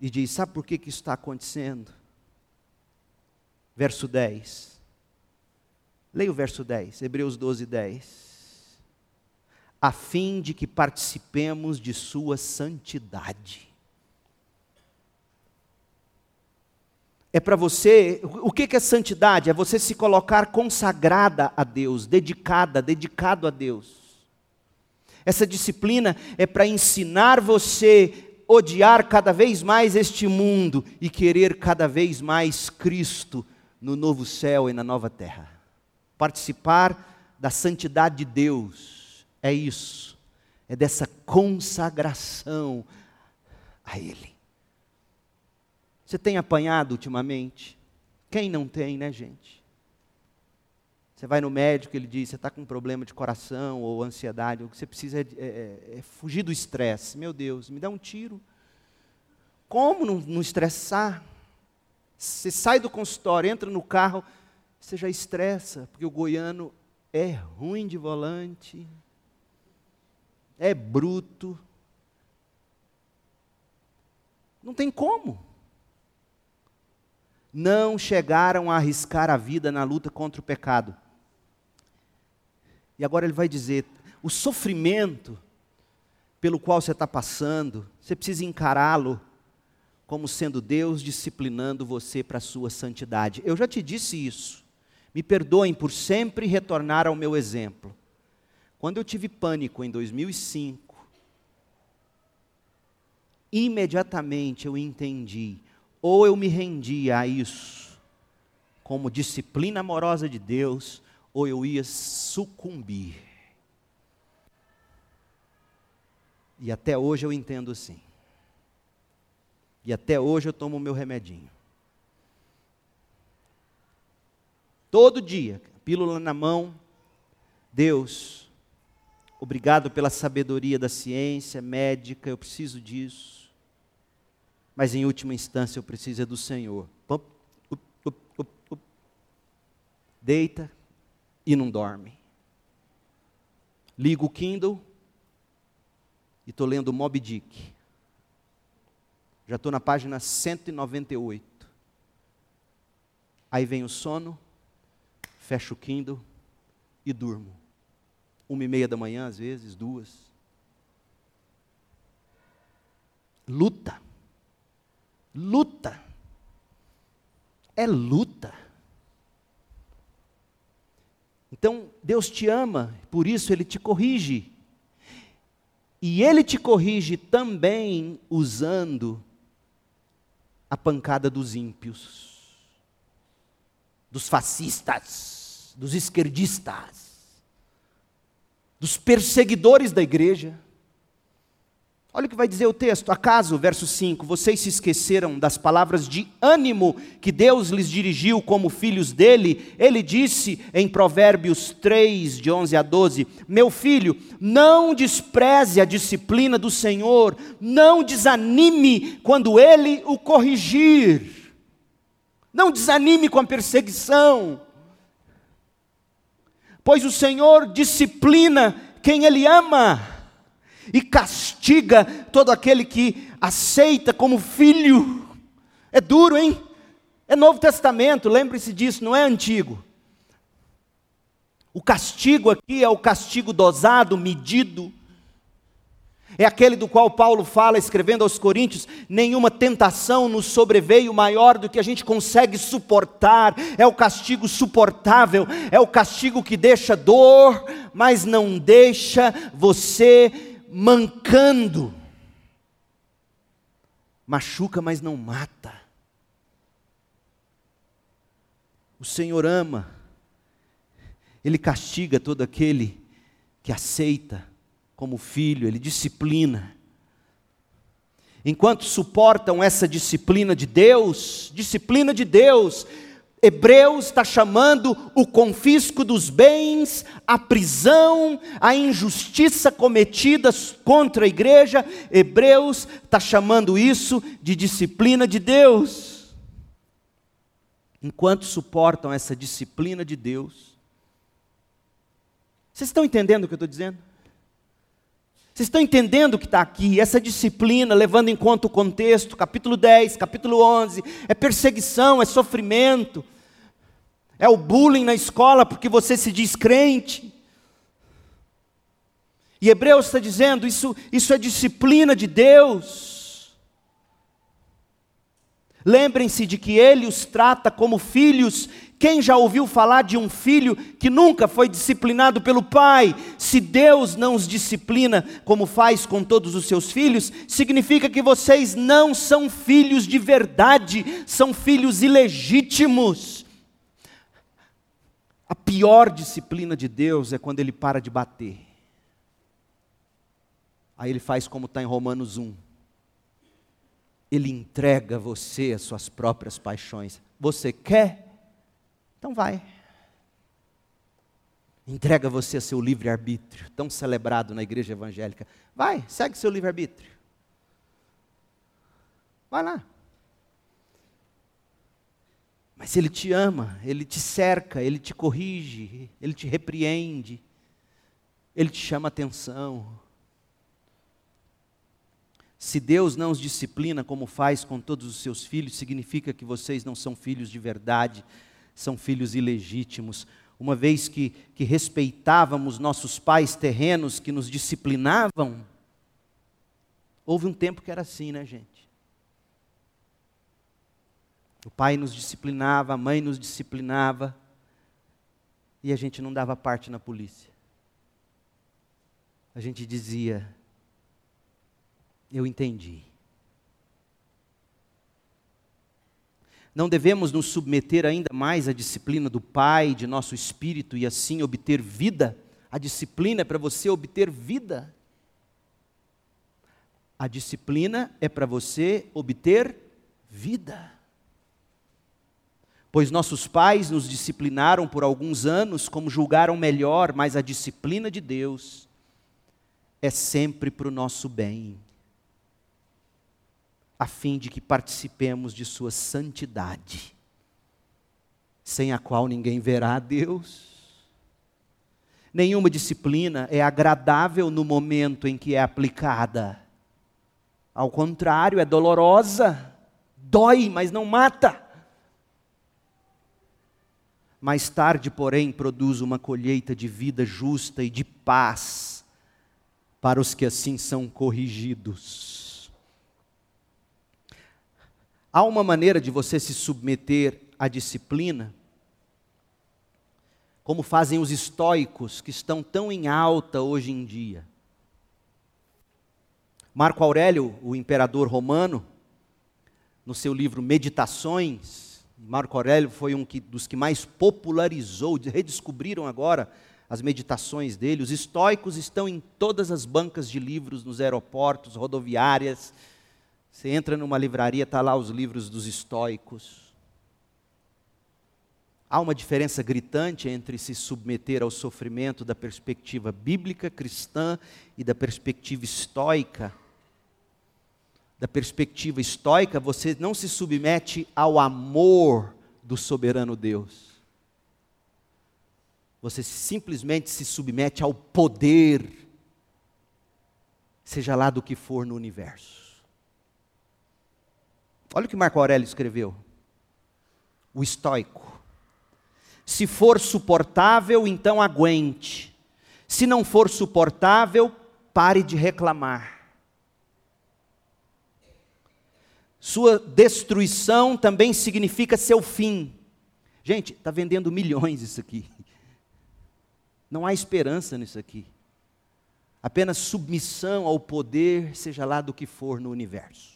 e diz: Sabe por que, que isso está acontecendo? Verso 10. Leia o verso 10, Hebreus 12, 10. A fim de que participemos de Sua santidade. É para você, o que é santidade? É você se colocar consagrada a Deus, dedicada, dedicado a Deus. Essa disciplina é para ensinar você odiar cada vez mais este mundo e querer cada vez mais Cristo no novo céu e na nova terra. Participar da santidade de Deus é isso, é dessa consagração a Ele. Você tem apanhado ultimamente? Quem não tem, né, gente? Você vai no médico, ele diz: você está com um problema de coração ou ansiedade, o que você precisa é, é, é fugir do estresse. Meu Deus, me dá um tiro. Como não, não estressar? Você sai do consultório, entra no carro, você já estressa, porque o goiano é ruim de volante, é bruto. Não tem como. Não chegaram a arriscar a vida na luta contra o pecado. E agora ele vai dizer: o sofrimento pelo qual você está passando, você precisa encará-lo como sendo Deus disciplinando você para a sua santidade. Eu já te disse isso. Me perdoem por sempre retornar ao meu exemplo. Quando eu tive pânico em 2005, imediatamente eu entendi, ou eu me rendia a isso, como disciplina amorosa de Deus, ou eu ia sucumbir. E até hoje eu entendo assim. E até hoje eu tomo o meu remedinho. Todo dia, pílula na mão, Deus, obrigado pela sabedoria da ciência médica, eu preciso disso. Mas em última instância eu preciso é do Senhor. Deita, e não dorme. Ligo o Kindle e estou lendo Moby Dick. Já estou na página 198. Aí vem o sono, fecho o Kindle e durmo. Uma e meia da manhã, às vezes, duas. Luta. Luta. É luta. Então, Deus te ama, por isso Ele te corrige. E Ele te corrige também usando a pancada dos ímpios, dos fascistas, dos esquerdistas, dos perseguidores da igreja. Olha o que vai dizer o texto. Acaso, verso 5, vocês se esqueceram das palavras de ânimo que Deus lhes dirigiu como filhos dele? Ele disse em Provérbios 3, de 11 a 12: Meu filho, não despreze a disciplina do Senhor, não desanime quando ele o corrigir, não desanime com a perseguição, pois o Senhor disciplina quem ele ama e castiga todo aquele que aceita como filho. É duro, hein? É Novo Testamento, lembre-se disso, não é antigo. O castigo aqui é o castigo dosado, medido. É aquele do qual Paulo fala, escrevendo aos Coríntios: nenhuma tentação nos sobreveio maior do que a gente consegue suportar. É o castigo suportável, é o castigo que deixa dor, mas não deixa você mancando. Machuca, mas não mata. O Senhor ama, Ele castiga todo aquele que aceita como filho, Ele disciplina. enquanto suportam essa disciplina de Deus, disciplina de Deus, Hebreus está chamando o confisco dos bens, a prisão, a injustiça cometida contra a igreja. Hebreus está chamando isso de disciplina de Deus. Enquanto suportam essa disciplina de Deus, vocês estão entendendo o que eu estou dizendo? Vocês estão entendendo o que está aqui? Essa disciplina, levando em conta o contexto, capítulo 10, capítulo 11, é perseguição, é sofrimento, é o bullying na escola porque você se diz crente. E Hebreus está dizendo: isso, isso é disciplina de Deus. Lembrem-se de que Ele os trata como filhos quem já ouviu falar de um filho que nunca foi disciplinado pelo pai? Se Deus não os disciplina como faz com todos os seus filhos, significa que vocês não são filhos de verdade, são filhos ilegítimos. A pior disciplina de Deus é quando ele para de bater. Aí ele faz como está em Romanos 1. Ele entrega você às suas próprias paixões. Você quer? Então vai. Entrega você a seu livre-arbítrio, tão celebrado na igreja evangélica. Vai, segue seu livre-arbítrio. Vai lá. Mas Ele te ama, Ele te cerca, Ele te corrige, Ele te repreende, Ele te chama atenção. Se Deus não os disciplina como faz com todos os seus filhos, significa que vocês não são filhos de verdade, são filhos ilegítimos. Uma vez que, que respeitávamos nossos pais terrenos que nos disciplinavam, houve um tempo que era assim, né, gente? O pai nos disciplinava, a mãe nos disciplinava, e a gente não dava parte na polícia. A gente dizia: Eu entendi. Não devemos nos submeter ainda mais à disciplina do Pai, de nosso espírito e assim obter vida. A disciplina é para você obter vida. A disciplina é para você obter vida. Pois nossos pais nos disciplinaram por alguns anos como julgaram melhor, mas a disciplina de Deus é sempre para o nosso bem a fim de que participemos de Sua santidade, sem a qual ninguém verá a Deus. Nenhuma disciplina é agradável no momento em que é aplicada. Ao contrário, é dolorosa, dói, mas não mata. Mais tarde, porém, produz uma colheita de vida justa e de paz para os que assim são corrigidos. Há uma maneira de você se submeter à disciplina, como fazem os estoicos, que estão tão em alta hoje em dia. Marco Aurélio, o imperador romano, no seu livro Meditações, Marco Aurélio foi um dos que mais popularizou, redescobriram agora as meditações dele. Os estoicos estão em todas as bancas de livros, nos aeroportos, rodoviárias, você entra numa livraria, está lá os livros dos estoicos. Há uma diferença gritante entre se submeter ao sofrimento da perspectiva bíblica cristã e da perspectiva estoica. Da perspectiva estoica, você não se submete ao amor do soberano Deus. Você simplesmente se submete ao poder, seja lá do que for no universo. Olha o que Marco Aurélio escreveu. O estoico. Se for suportável, então aguente. Se não for suportável, pare de reclamar. Sua destruição também significa seu fim. Gente, está vendendo milhões isso aqui. Não há esperança nisso aqui. Apenas submissão ao poder, seja lá do que for no universo.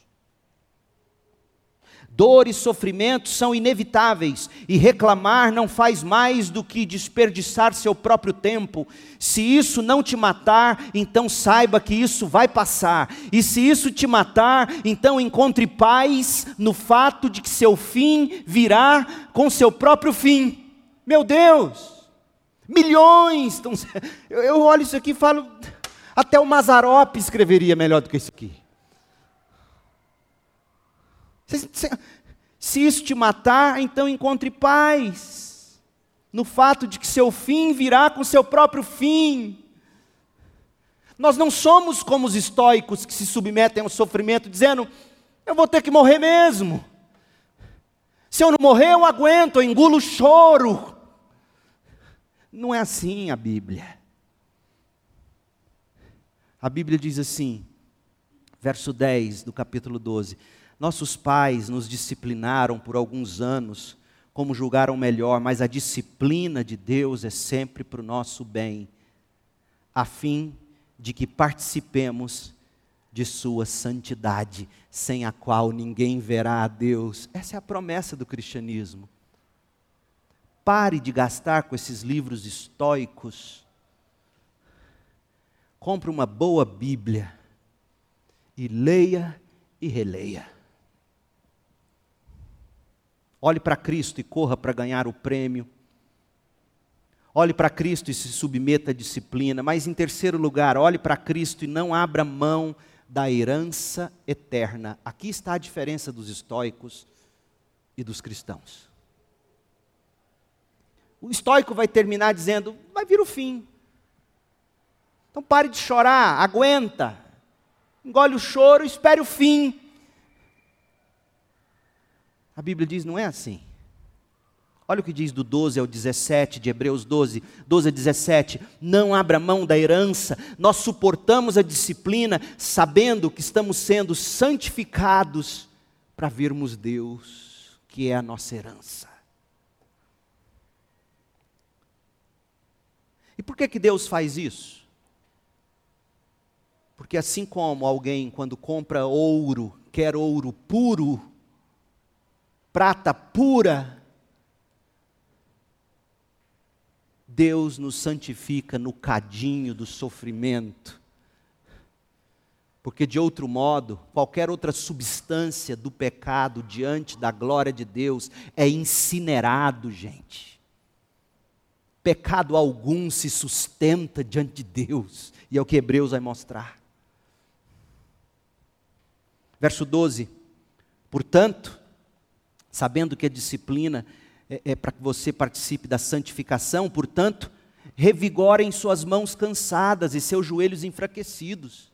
Dor e sofrimento são inevitáveis e reclamar não faz mais do que desperdiçar seu próprio tempo. Se isso não te matar, então saiba que isso vai passar. E se isso te matar, então encontre paz no fato de que seu fim virá com seu próprio fim. Meu Deus! Milhões! *laughs* Eu olho isso aqui e falo, até o Mazarope escreveria melhor do que isso aqui. Se isso te matar, então encontre paz no fato de que seu fim virá com seu próprio fim. Nós não somos como os estoicos que se submetem ao sofrimento, dizendo: eu vou ter que morrer mesmo. Se eu não morrer, eu aguento, eu engulo o choro. Não é assim a Bíblia. A Bíblia diz assim, verso 10 do capítulo 12: nossos pais nos disciplinaram por alguns anos, como julgaram melhor, mas a disciplina de Deus é sempre para o nosso bem, a fim de que participemos de Sua santidade, sem a qual ninguém verá a Deus. Essa é a promessa do cristianismo. Pare de gastar com esses livros estoicos. Compre uma boa Bíblia e leia e releia. Olhe para Cristo e corra para ganhar o prêmio. Olhe para Cristo e se submeta à disciplina. Mas, em terceiro lugar, olhe para Cristo e não abra mão da herança eterna. Aqui está a diferença dos estoicos e dos cristãos. O estoico vai terminar dizendo: vai vir o fim. Então pare de chorar, aguenta, engole o choro, espere o fim. A Bíblia diz: não é assim. Olha o que diz do 12 ao 17 de Hebreus 12, 12 a 17. Não abra mão da herança, nós suportamos a disciplina, sabendo que estamos sendo santificados para vermos Deus, que é a nossa herança. E por que, que Deus faz isso? Porque assim como alguém, quando compra ouro, quer ouro puro, prata pura, Deus nos santifica no cadinho do sofrimento. Porque de outro modo, qualquer outra substância do pecado diante da glória de Deus é incinerado, gente. Pecado algum se sustenta diante de Deus, e é o que Hebreus vai mostrar. Verso 12: Portanto, sabendo que a disciplina é, é para que você participe da santificação, portanto, revigorem suas mãos cansadas e seus joelhos enfraquecidos.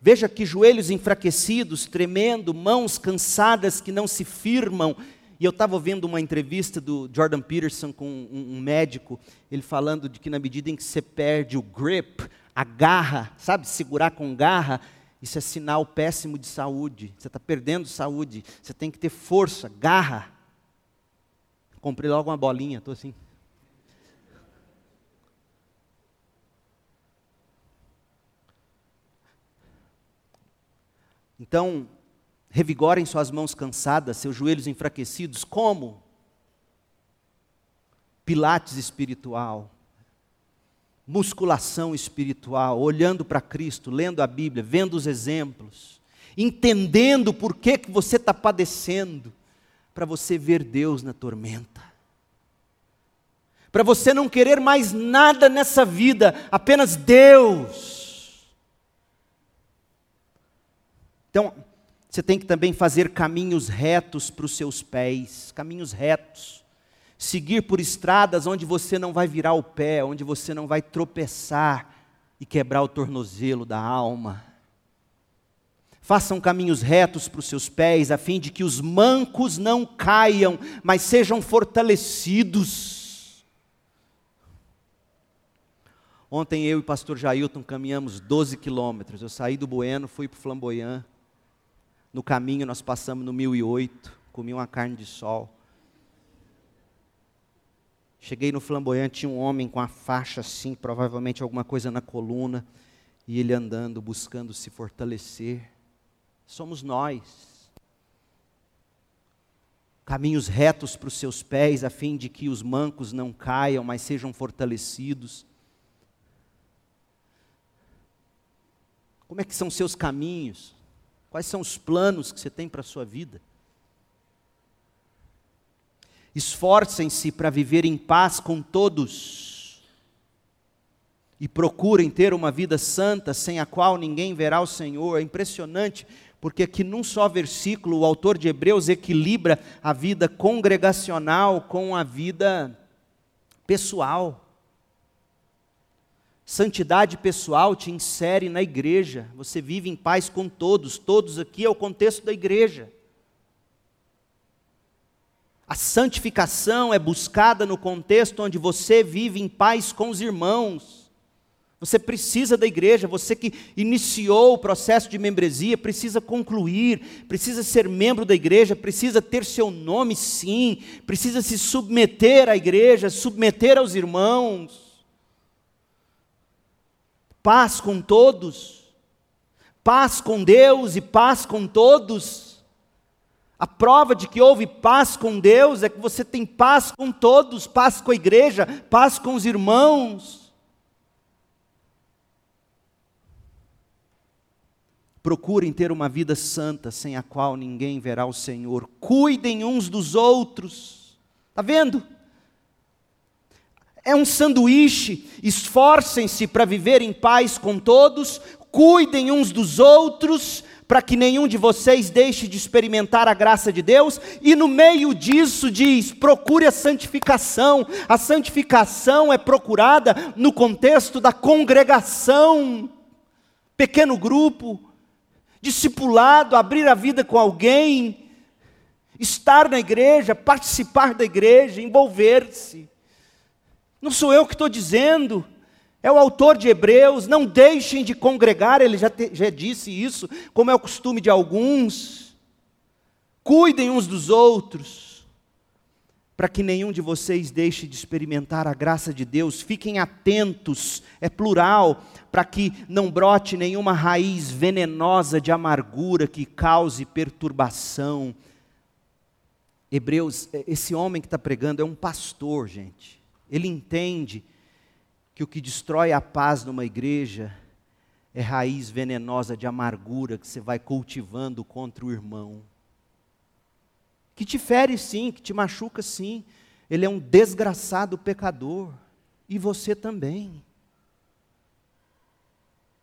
Veja que joelhos enfraquecidos, tremendo, mãos cansadas que não se firmam. E eu estava vendo uma entrevista do Jordan Peterson com um, um médico, ele falando de que na medida em que você perde o grip, a garra, sabe, segurar com garra, isso é sinal péssimo de saúde. Você está perdendo saúde. Você tem que ter força, garra. Comprei logo uma bolinha, estou assim. Então, revigorem suas mãos cansadas, seus joelhos enfraquecidos. Como? Pilates espiritual musculação espiritual, olhando para Cristo, lendo a Bíblia, vendo os exemplos, entendendo por que, que você está padecendo, para você ver Deus na tormenta. Para você não querer mais nada nessa vida, apenas Deus. Então, você tem que também fazer caminhos retos para os seus pés, caminhos retos seguir por estradas onde você não vai virar o pé, onde você não vai tropeçar e quebrar o tornozelo da alma. Façam caminhos retos para os seus pés, a fim de que os mancos não caiam, mas sejam fortalecidos. Ontem eu e o pastor Jailton caminhamos 12 quilômetros. Eu saí do Bueno, fui para o Flamboyant. No caminho nós passamos no 1008, comi uma carne de sol. Cheguei no flamboyante, tinha um homem com a faixa assim, provavelmente alguma coisa na coluna, e ele andando, buscando se fortalecer. Somos nós. caminhos retos para os seus pés, a fim de que os mancos não caiam, mas sejam fortalecidos. Como é que são seus caminhos? Quais são os planos que você tem para a sua vida? Esforcem-se para viver em paz com todos e procurem ter uma vida santa, sem a qual ninguém verá o Senhor. É impressionante, porque aqui num só versículo o autor de Hebreus equilibra a vida congregacional com a vida pessoal. Santidade pessoal te insere na igreja. Você vive em paz com todos. Todos aqui é o contexto da igreja. A santificação é buscada no contexto onde você vive em paz com os irmãos. Você precisa da igreja, você que iniciou o processo de membresia, precisa concluir, precisa ser membro da igreja, precisa ter seu nome sim, precisa se submeter à igreja, submeter aos irmãos paz com todos, paz com Deus e paz com todos. A prova de que houve paz com Deus é que você tem paz com todos, paz com a igreja, paz com os irmãos. Procurem ter uma vida santa, sem a qual ninguém verá o Senhor. Cuidem uns dos outros. Está vendo? É um sanduíche. Esforcem-se para viver em paz com todos, cuidem uns dos outros, para que nenhum de vocês deixe de experimentar a graça de Deus, e no meio disso diz: procure a santificação. A santificação é procurada no contexto da congregação, pequeno grupo, discipulado, abrir a vida com alguém, estar na igreja, participar da igreja, envolver-se. Não sou eu que estou dizendo, é o autor de Hebreus. Não deixem de congregar, ele já, te, já disse isso, como é o costume de alguns. Cuidem uns dos outros, para que nenhum de vocês deixe de experimentar a graça de Deus. Fiquem atentos, é plural, para que não brote nenhuma raiz venenosa de amargura que cause perturbação. Hebreus, esse homem que está pregando é um pastor, gente. Ele entende que o que destrói a paz numa igreja é raiz venenosa de amargura que você vai cultivando contra o irmão. Que te fere sim, que te machuca sim. Ele é um desgraçado pecador. E você também.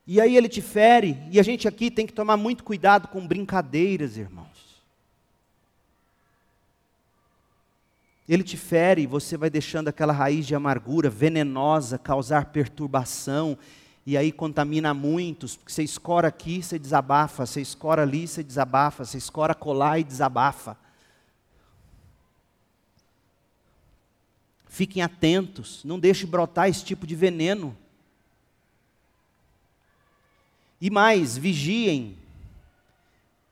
E aí ele te fere, e a gente aqui tem que tomar muito cuidado com brincadeiras, irmãos. Ele te fere e você vai deixando aquela raiz de amargura venenosa causar perturbação e aí contamina muitos, porque você escora aqui, você desabafa, você escora ali, você desabafa, você escora colar e desabafa. Fiquem atentos, não deixe brotar esse tipo de veneno. E mais, vigiem,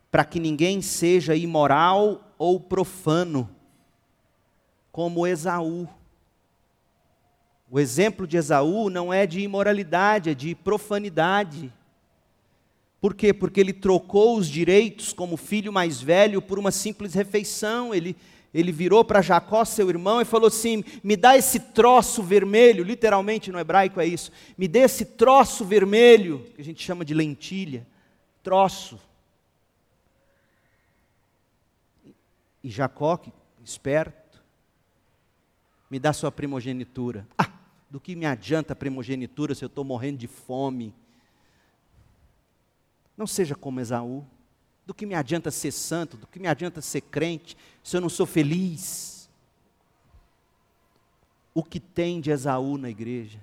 para que ninguém seja imoral ou profano como Esaú. O exemplo de Esaú não é de imoralidade, é de profanidade. Por quê? Porque ele trocou os direitos como filho mais velho por uma simples refeição. Ele, ele virou para Jacó, seu irmão, e falou assim: Me dá esse troço vermelho, literalmente no hebraico é isso. Me dê esse troço vermelho, que a gente chama de lentilha. Troço. E Jacó, esperto, me dá sua primogenitura. Ah, do que me adianta a primogenitura se eu estou morrendo de fome? Não seja como Esaú. Do que me adianta ser santo? Do que me adianta ser crente se eu não sou feliz? O que tem de Esaú na igreja?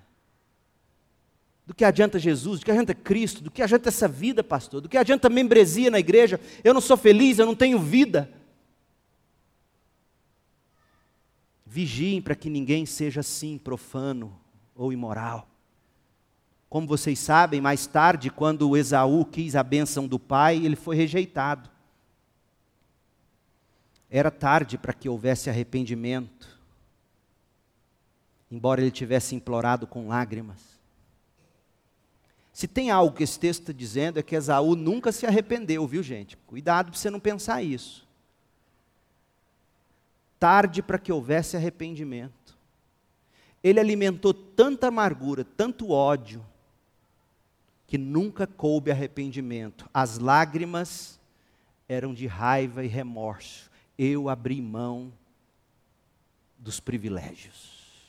Do que adianta Jesus? Do que adianta Cristo? Do que adianta essa vida, pastor? Do que adianta membresia na igreja? Eu não sou feliz, eu não tenho vida. Vigiem para que ninguém seja assim, profano ou imoral. Como vocês sabem, mais tarde, quando Esaú quis a bênção do pai, ele foi rejeitado. Era tarde para que houvesse arrependimento, embora ele tivesse implorado com lágrimas. Se tem algo que esse texto está dizendo é que Esaú nunca se arrependeu, viu gente? Cuidado para você não pensar isso. Tarde para que houvesse arrependimento. Ele alimentou tanta amargura, tanto ódio, que nunca coube arrependimento. As lágrimas eram de raiva e remorso. Eu abri mão dos privilégios.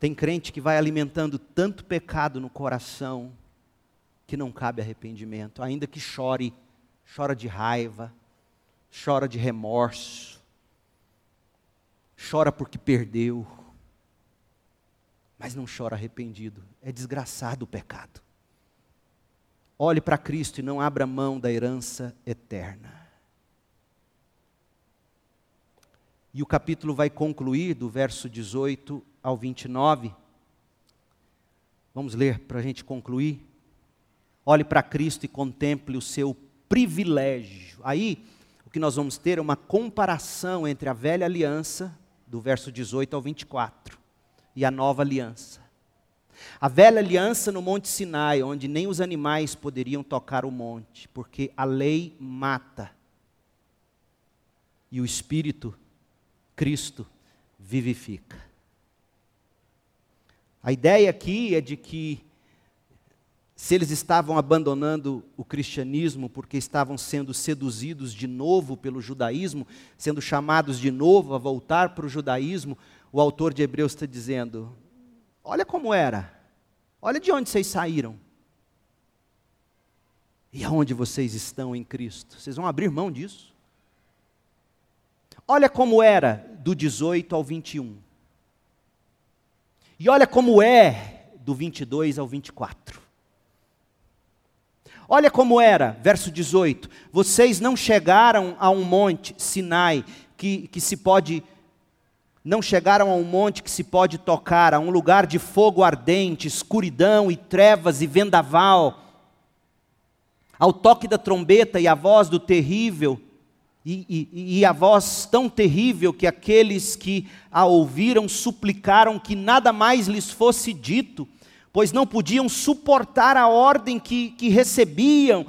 Tem crente que vai alimentando tanto pecado no coração que não cabe arrependimento, ainda que chore, chora de raiva, chora de remorso, chora porque perdeu, mas não chora arrependido. É desgraçado o pecado. Olhe para Cristo e não abra mão da herança eterna. E o capítulo vai concluir do verso 18 ao 29. Vamos ler para a gente concluir. Olhe para Cristo e contemple o seu privilégio. Aí, o que nós vamos ter é uma comparação entre a velha aliança, do verso 18 ao 24, e a nova aliança. A velha aliança no Monte Sinai, onde nem os animais poderiam tocar o monte, porque a lei mata. E o Espírito Cristo vivifica. A ideia aqui é de que, se eles estavam abandonando o cristianismo porque estavam sendo seduzidos de novo pelo judaísmo, sendo chamados de novo a voltar para o judaísmo, o autor de Hebreus está dizendo: olha como era, olha de onde vocês saíram. E aonde vocês estão em Cristo? Vocês vão abrir mão disso? Olha como era do 18 ao 21. E olha como é do 22 ao 24. Olha como era, verso 18: Vocês não chegaram a um monte, Sinai, que, que se pode. Não chegaram a um monte que se pode tocar, a um lugar de fogo ardente, escuridão e trevas e vendaval. Ao toque da trombeta e a voz do terrível, e, e, e, a voz tão terrível que aqueles que a ouviram suplicaram que nada mais lhes fosse dito, pois não podiam suportar a ordem que, que recebiam.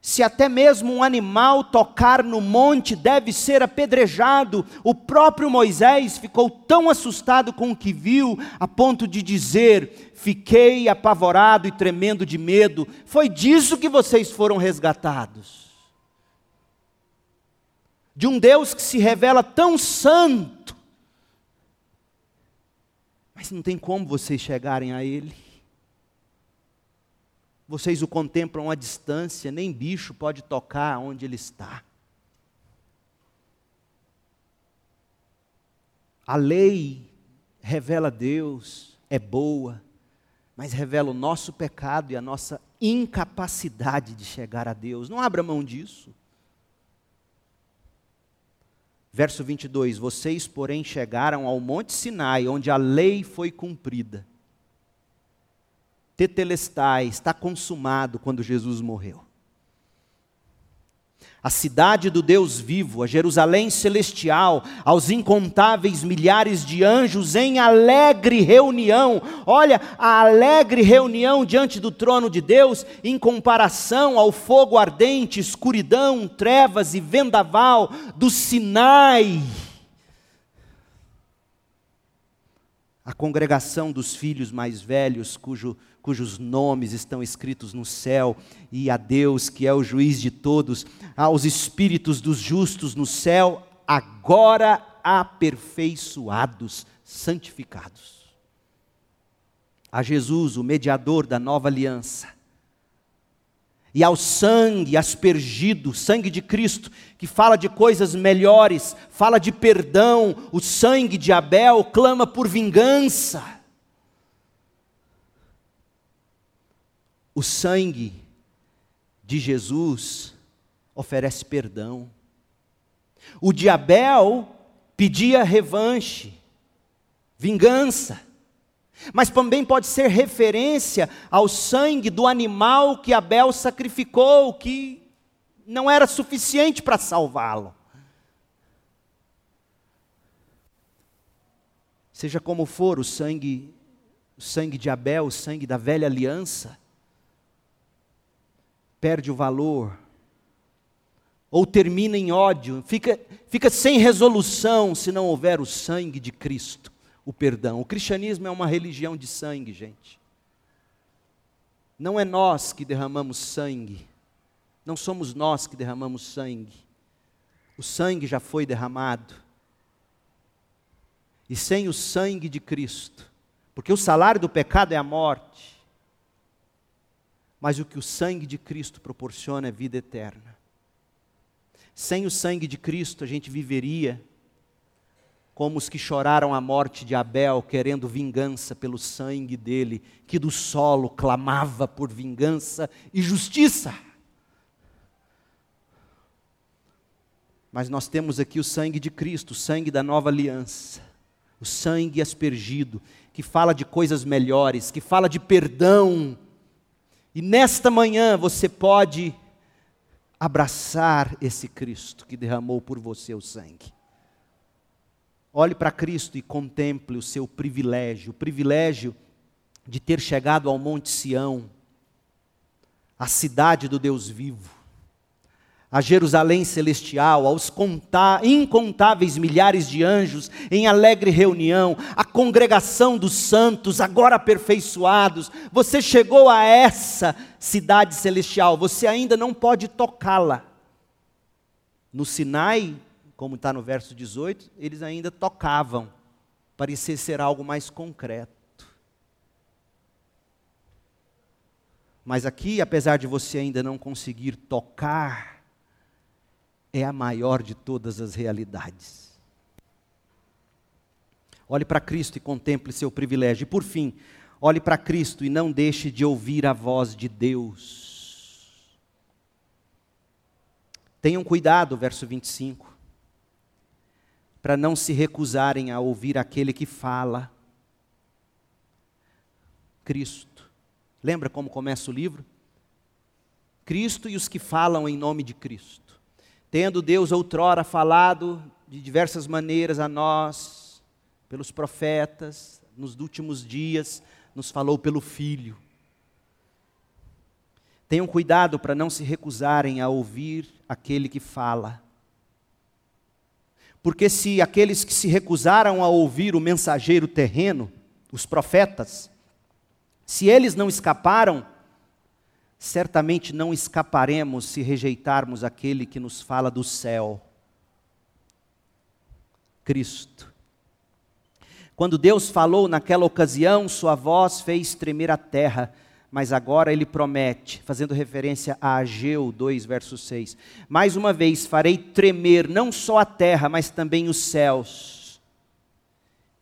Se até mesmo um animal tocar no monte deve ser apedrejado, o próprio Moisés ficou tão assustado com o que viu, a ponto de dizer: Fiquei apavorado e tremendo de medo. Foi disso que vocês foram resgatados de um Deus que se revela tão santo, mas não tem como vocês chegarem a Ele. Vocês o contemplam à distância, nem bicho pode tocar onde Ele está. A lei revela Deus, é boa, mas revela o nosso pecado e a nossa incapacidade de chegar a Deus. Não abra mão disso. Verso 22: Vocês, porém, chegaram ao Monte Sinai, onde a lei foi cumprida. Tetelestai, está consumado quando Jesus morreu. A cidade do Deus vivo, a Jerusalém celestial, aos incontáveis milhares de anjos em alegre reunião. Olha, a alegre reunião diante do trono de Deus, em comparação ao fogo ardente, escuridão, trevas e vendaval do Sinai. A congregação dos filhos mais velhos, cujo cujos nomes estão escritos no céu, e a Deus, que é o juiz de todos, aos espíritos dos justos no céu, agora aperfeiçoados, santificados. A Jesus, o mediador da nova aliança, e ao sangue aspergido, sangue de Cristo, que fala de coisas melhores, fala de perdão, o sangue de Abel clama por vingança. O sangue de Jesus oferece perdão. O de Abel pedia revanche, vingança. Mas também pode ser referência ao sangue do animal que Abel sacrificou, que não era suficiente para salvá-lo. Seja como for, o sangue, o sangue de Abel, o sangue da velha aliança, perde o valor ou termina em ódio, fica, fica sem resolução se não houver o sangue de Cristo, o perdão. O cristianismo é uma religião de sangue, gente. Não é nós que derramamos sangue, não somos nós que derramamos sangue. O sangue já foi derramado. E sem o sangue de Cristo, porque o salário do pecado é a morte, mas o que o sangue de Cristo proporciona é vida eterna. Sem o sangue de Cristo, a gente viveria como os que choraram a morte de Abel, querendo vingança pelo sangue dele, que do solo clamava por vingança e justiça. Mas nós temos aqui o sangue de Cristo, o sangue da nova aliança, o sangue aspergido, que fala de coisas melhores, que fala de perdão. E nesta manhã você pode abraçar esse Cristo que derramou por você o sangue. Olhe para Cristo e contemple o seu privilégio, o privilégio de ter chegado ao Monte Sião, a cidade do Deus vivo, a Jerusalém celestial, aos incontáveis milhares de anjos em alegre reunião, a congregação dos santos, agora aperfeiçoados. Você chegou a essa cidade celestial, você ainda não pode tocá-la. No Sinai, como está no verso 18, eles ainda tocavam, parecia ser algo mais concreto. Mas aqui, apesar de você ainda não conseguir tocar, é a maior de todas as realidades. Olhe para Cristo e contemple seu privilégio. E por fim, olhe para Cristo e não deixe de ouvir a voz de Deus. Tenham cuidado, verso 25, para não se recusarem a ouvir aquele que fala. Cristo. Lembra como começa o livro? Cristo e os que falam em nome de Cristo. Tendo Deus outrora falado de diversas maneiras a nós, pelos profetas, nos últimos dias, nos falou pelo Filho. Tenham cuidado para não se recusarem a ouvir aquele que fala. Porque se aqueles que se recusaram a ouvir o mensageiro terreno, os profetas, se eles não escaparam, certamente não escaparemos se rejeitarmos aquele que nos fala do céu, Cristo. Quando Deus falou naquela ocasião, sua voz fez tremer a terra, mas agora ele promete, fazendo referência a Ageu 2, verso 6. Mais uma vez farei tremer não só a terra, mas também os céus.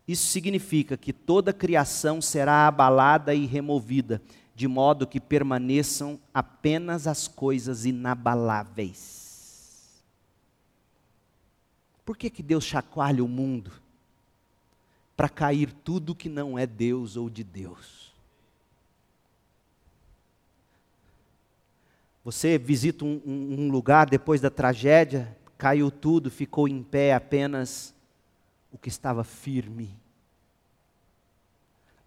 Isso significa que toda a criação será abalada e removida de modo que permaneçam apenas as coisas inabaláveis. Por que, que Deus chacoalha o mundo? Para cair tudo que não é Deus ou de Deus. Você visita um, um, lugar depois da tragédia, caiu tudo, ficou em pé apenas o que estava firme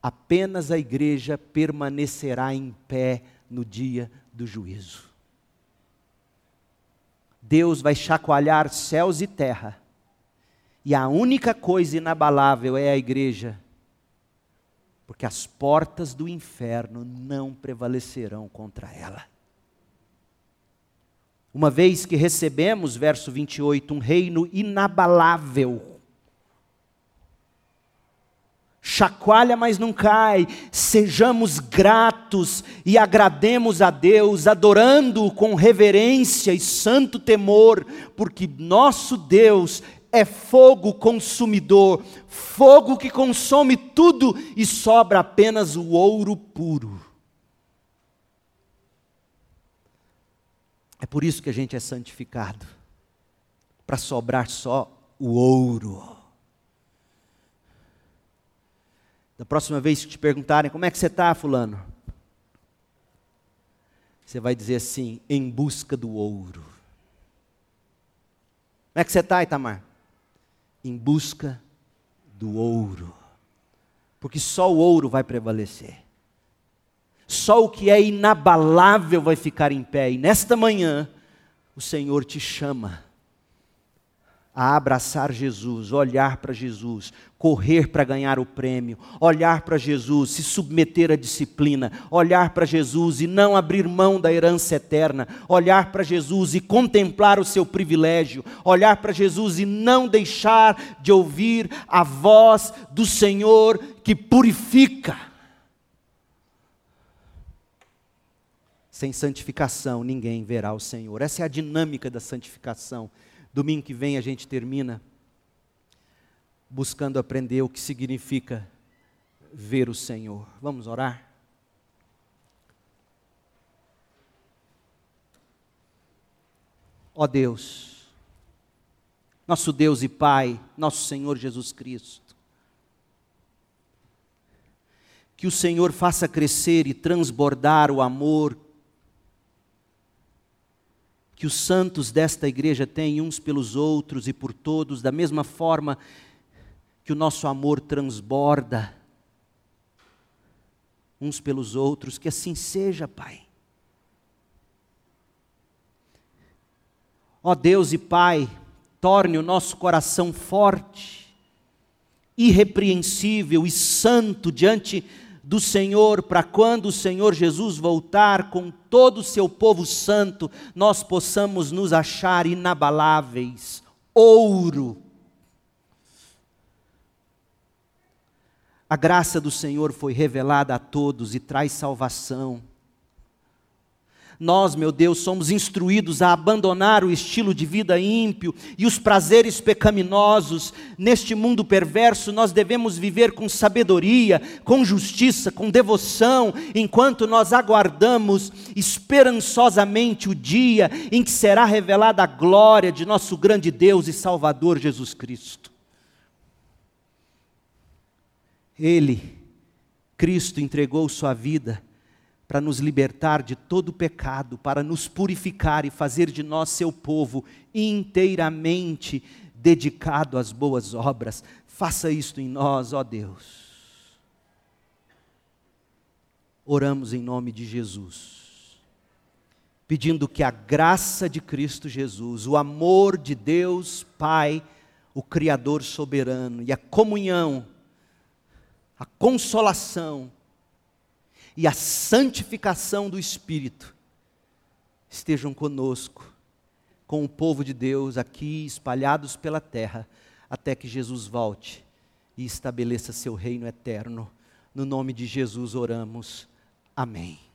apenas a igreja permanecerá em pé no dia do juízo. Deus vai chacoalhar céus e terra, e a única coisa inabalável é a igreja, porque as portas do inferno não prevalecerão contra ela. Uma vez que recebemos, verso 28, um reino inabalável, chacoalha, mas não cai. Sejamos gratos e agrademos a Deus, adorando-o com reverência e santo temor, porque nosso Deus é fogo consumidor, fogo que consome tudo e sobra apenas o ouro puro. É por isso que a gente é santificado para sobrar só o ouro. Da próxima vez que te perguntarem como é que você está, fulano, você vai dizer assim, em busca do ouro. Como é que você está, Itamar? Em busca do ouro. Porque só o ouro vai prevalecer. Só o que é inabalável vai ficar em pé. E nesta manhã, o Senhor te chama a abraçar Jesus, olhar para Jesus, correr para ganhar o prêmio, olhar para Jesus, se submeter à disciplina, olhar para Jesus e não abrir mão da herança eterna, olhar para Jesus e contemplar o seu privilégio, olhar para Jesus e não deixar de ouvir a voz do Senhor que purifica. Sem santificação ninguém verá o Senhor. Essa é a dinâmica da santificação. Domingo que vem a gente termina buscando aprender o que significa ver o Senhor. Vamos orar? Ó Deus, nosso Deus e Pai, nosso Senhor Jesus Cristo, que o Senhor faça crescer e transbordar o amor que os santos desta igreja têm uns pelos outros e por todos, da mesma forma que o nosso amor transborda uns pelos outros, que assim seja, Pai. Ó Deus e Pai, torne o nosso coração forte, irrepreensível e santo diante do Senhor, para quando o Senhor Jesus voltar com todo o seu povo santo, nós possamos nos achar inabaláveis, ouro. A graça do Senhor foi revelada a todos e traz salvação. Nós, meu Deus, somos instruídos a abandonar o estilo de vida ímpio e os prazeres pecaminosos. Neste mundo perverso, nós devemos viver com sabedoria, com justiça, com devoção, enquanto nós aguardamos esperançosamente o dia em que será revelada a glória de nosso grande Deus e Salvador Jesus Cristo. Ele, Cristo, entregou sua vida para nos libertar de todo pecado, para nos purificar e fazer de nós seu povo inteiramente dedicado às boas obras. Faça isto em nós, ó Deus. Oramos em nome de Jesus, pedindo que a graça de Cristo Jesus, o amor de Deus Pai, o Criador soberano, e a comunhão, a consolação, e a santificação do Espírito estejam conosco, com o povo de Deus aqui espalhados pela terra, até que Jesus volte e estabeleça seu reino eterno. No nome de Jesus oramos. Amém.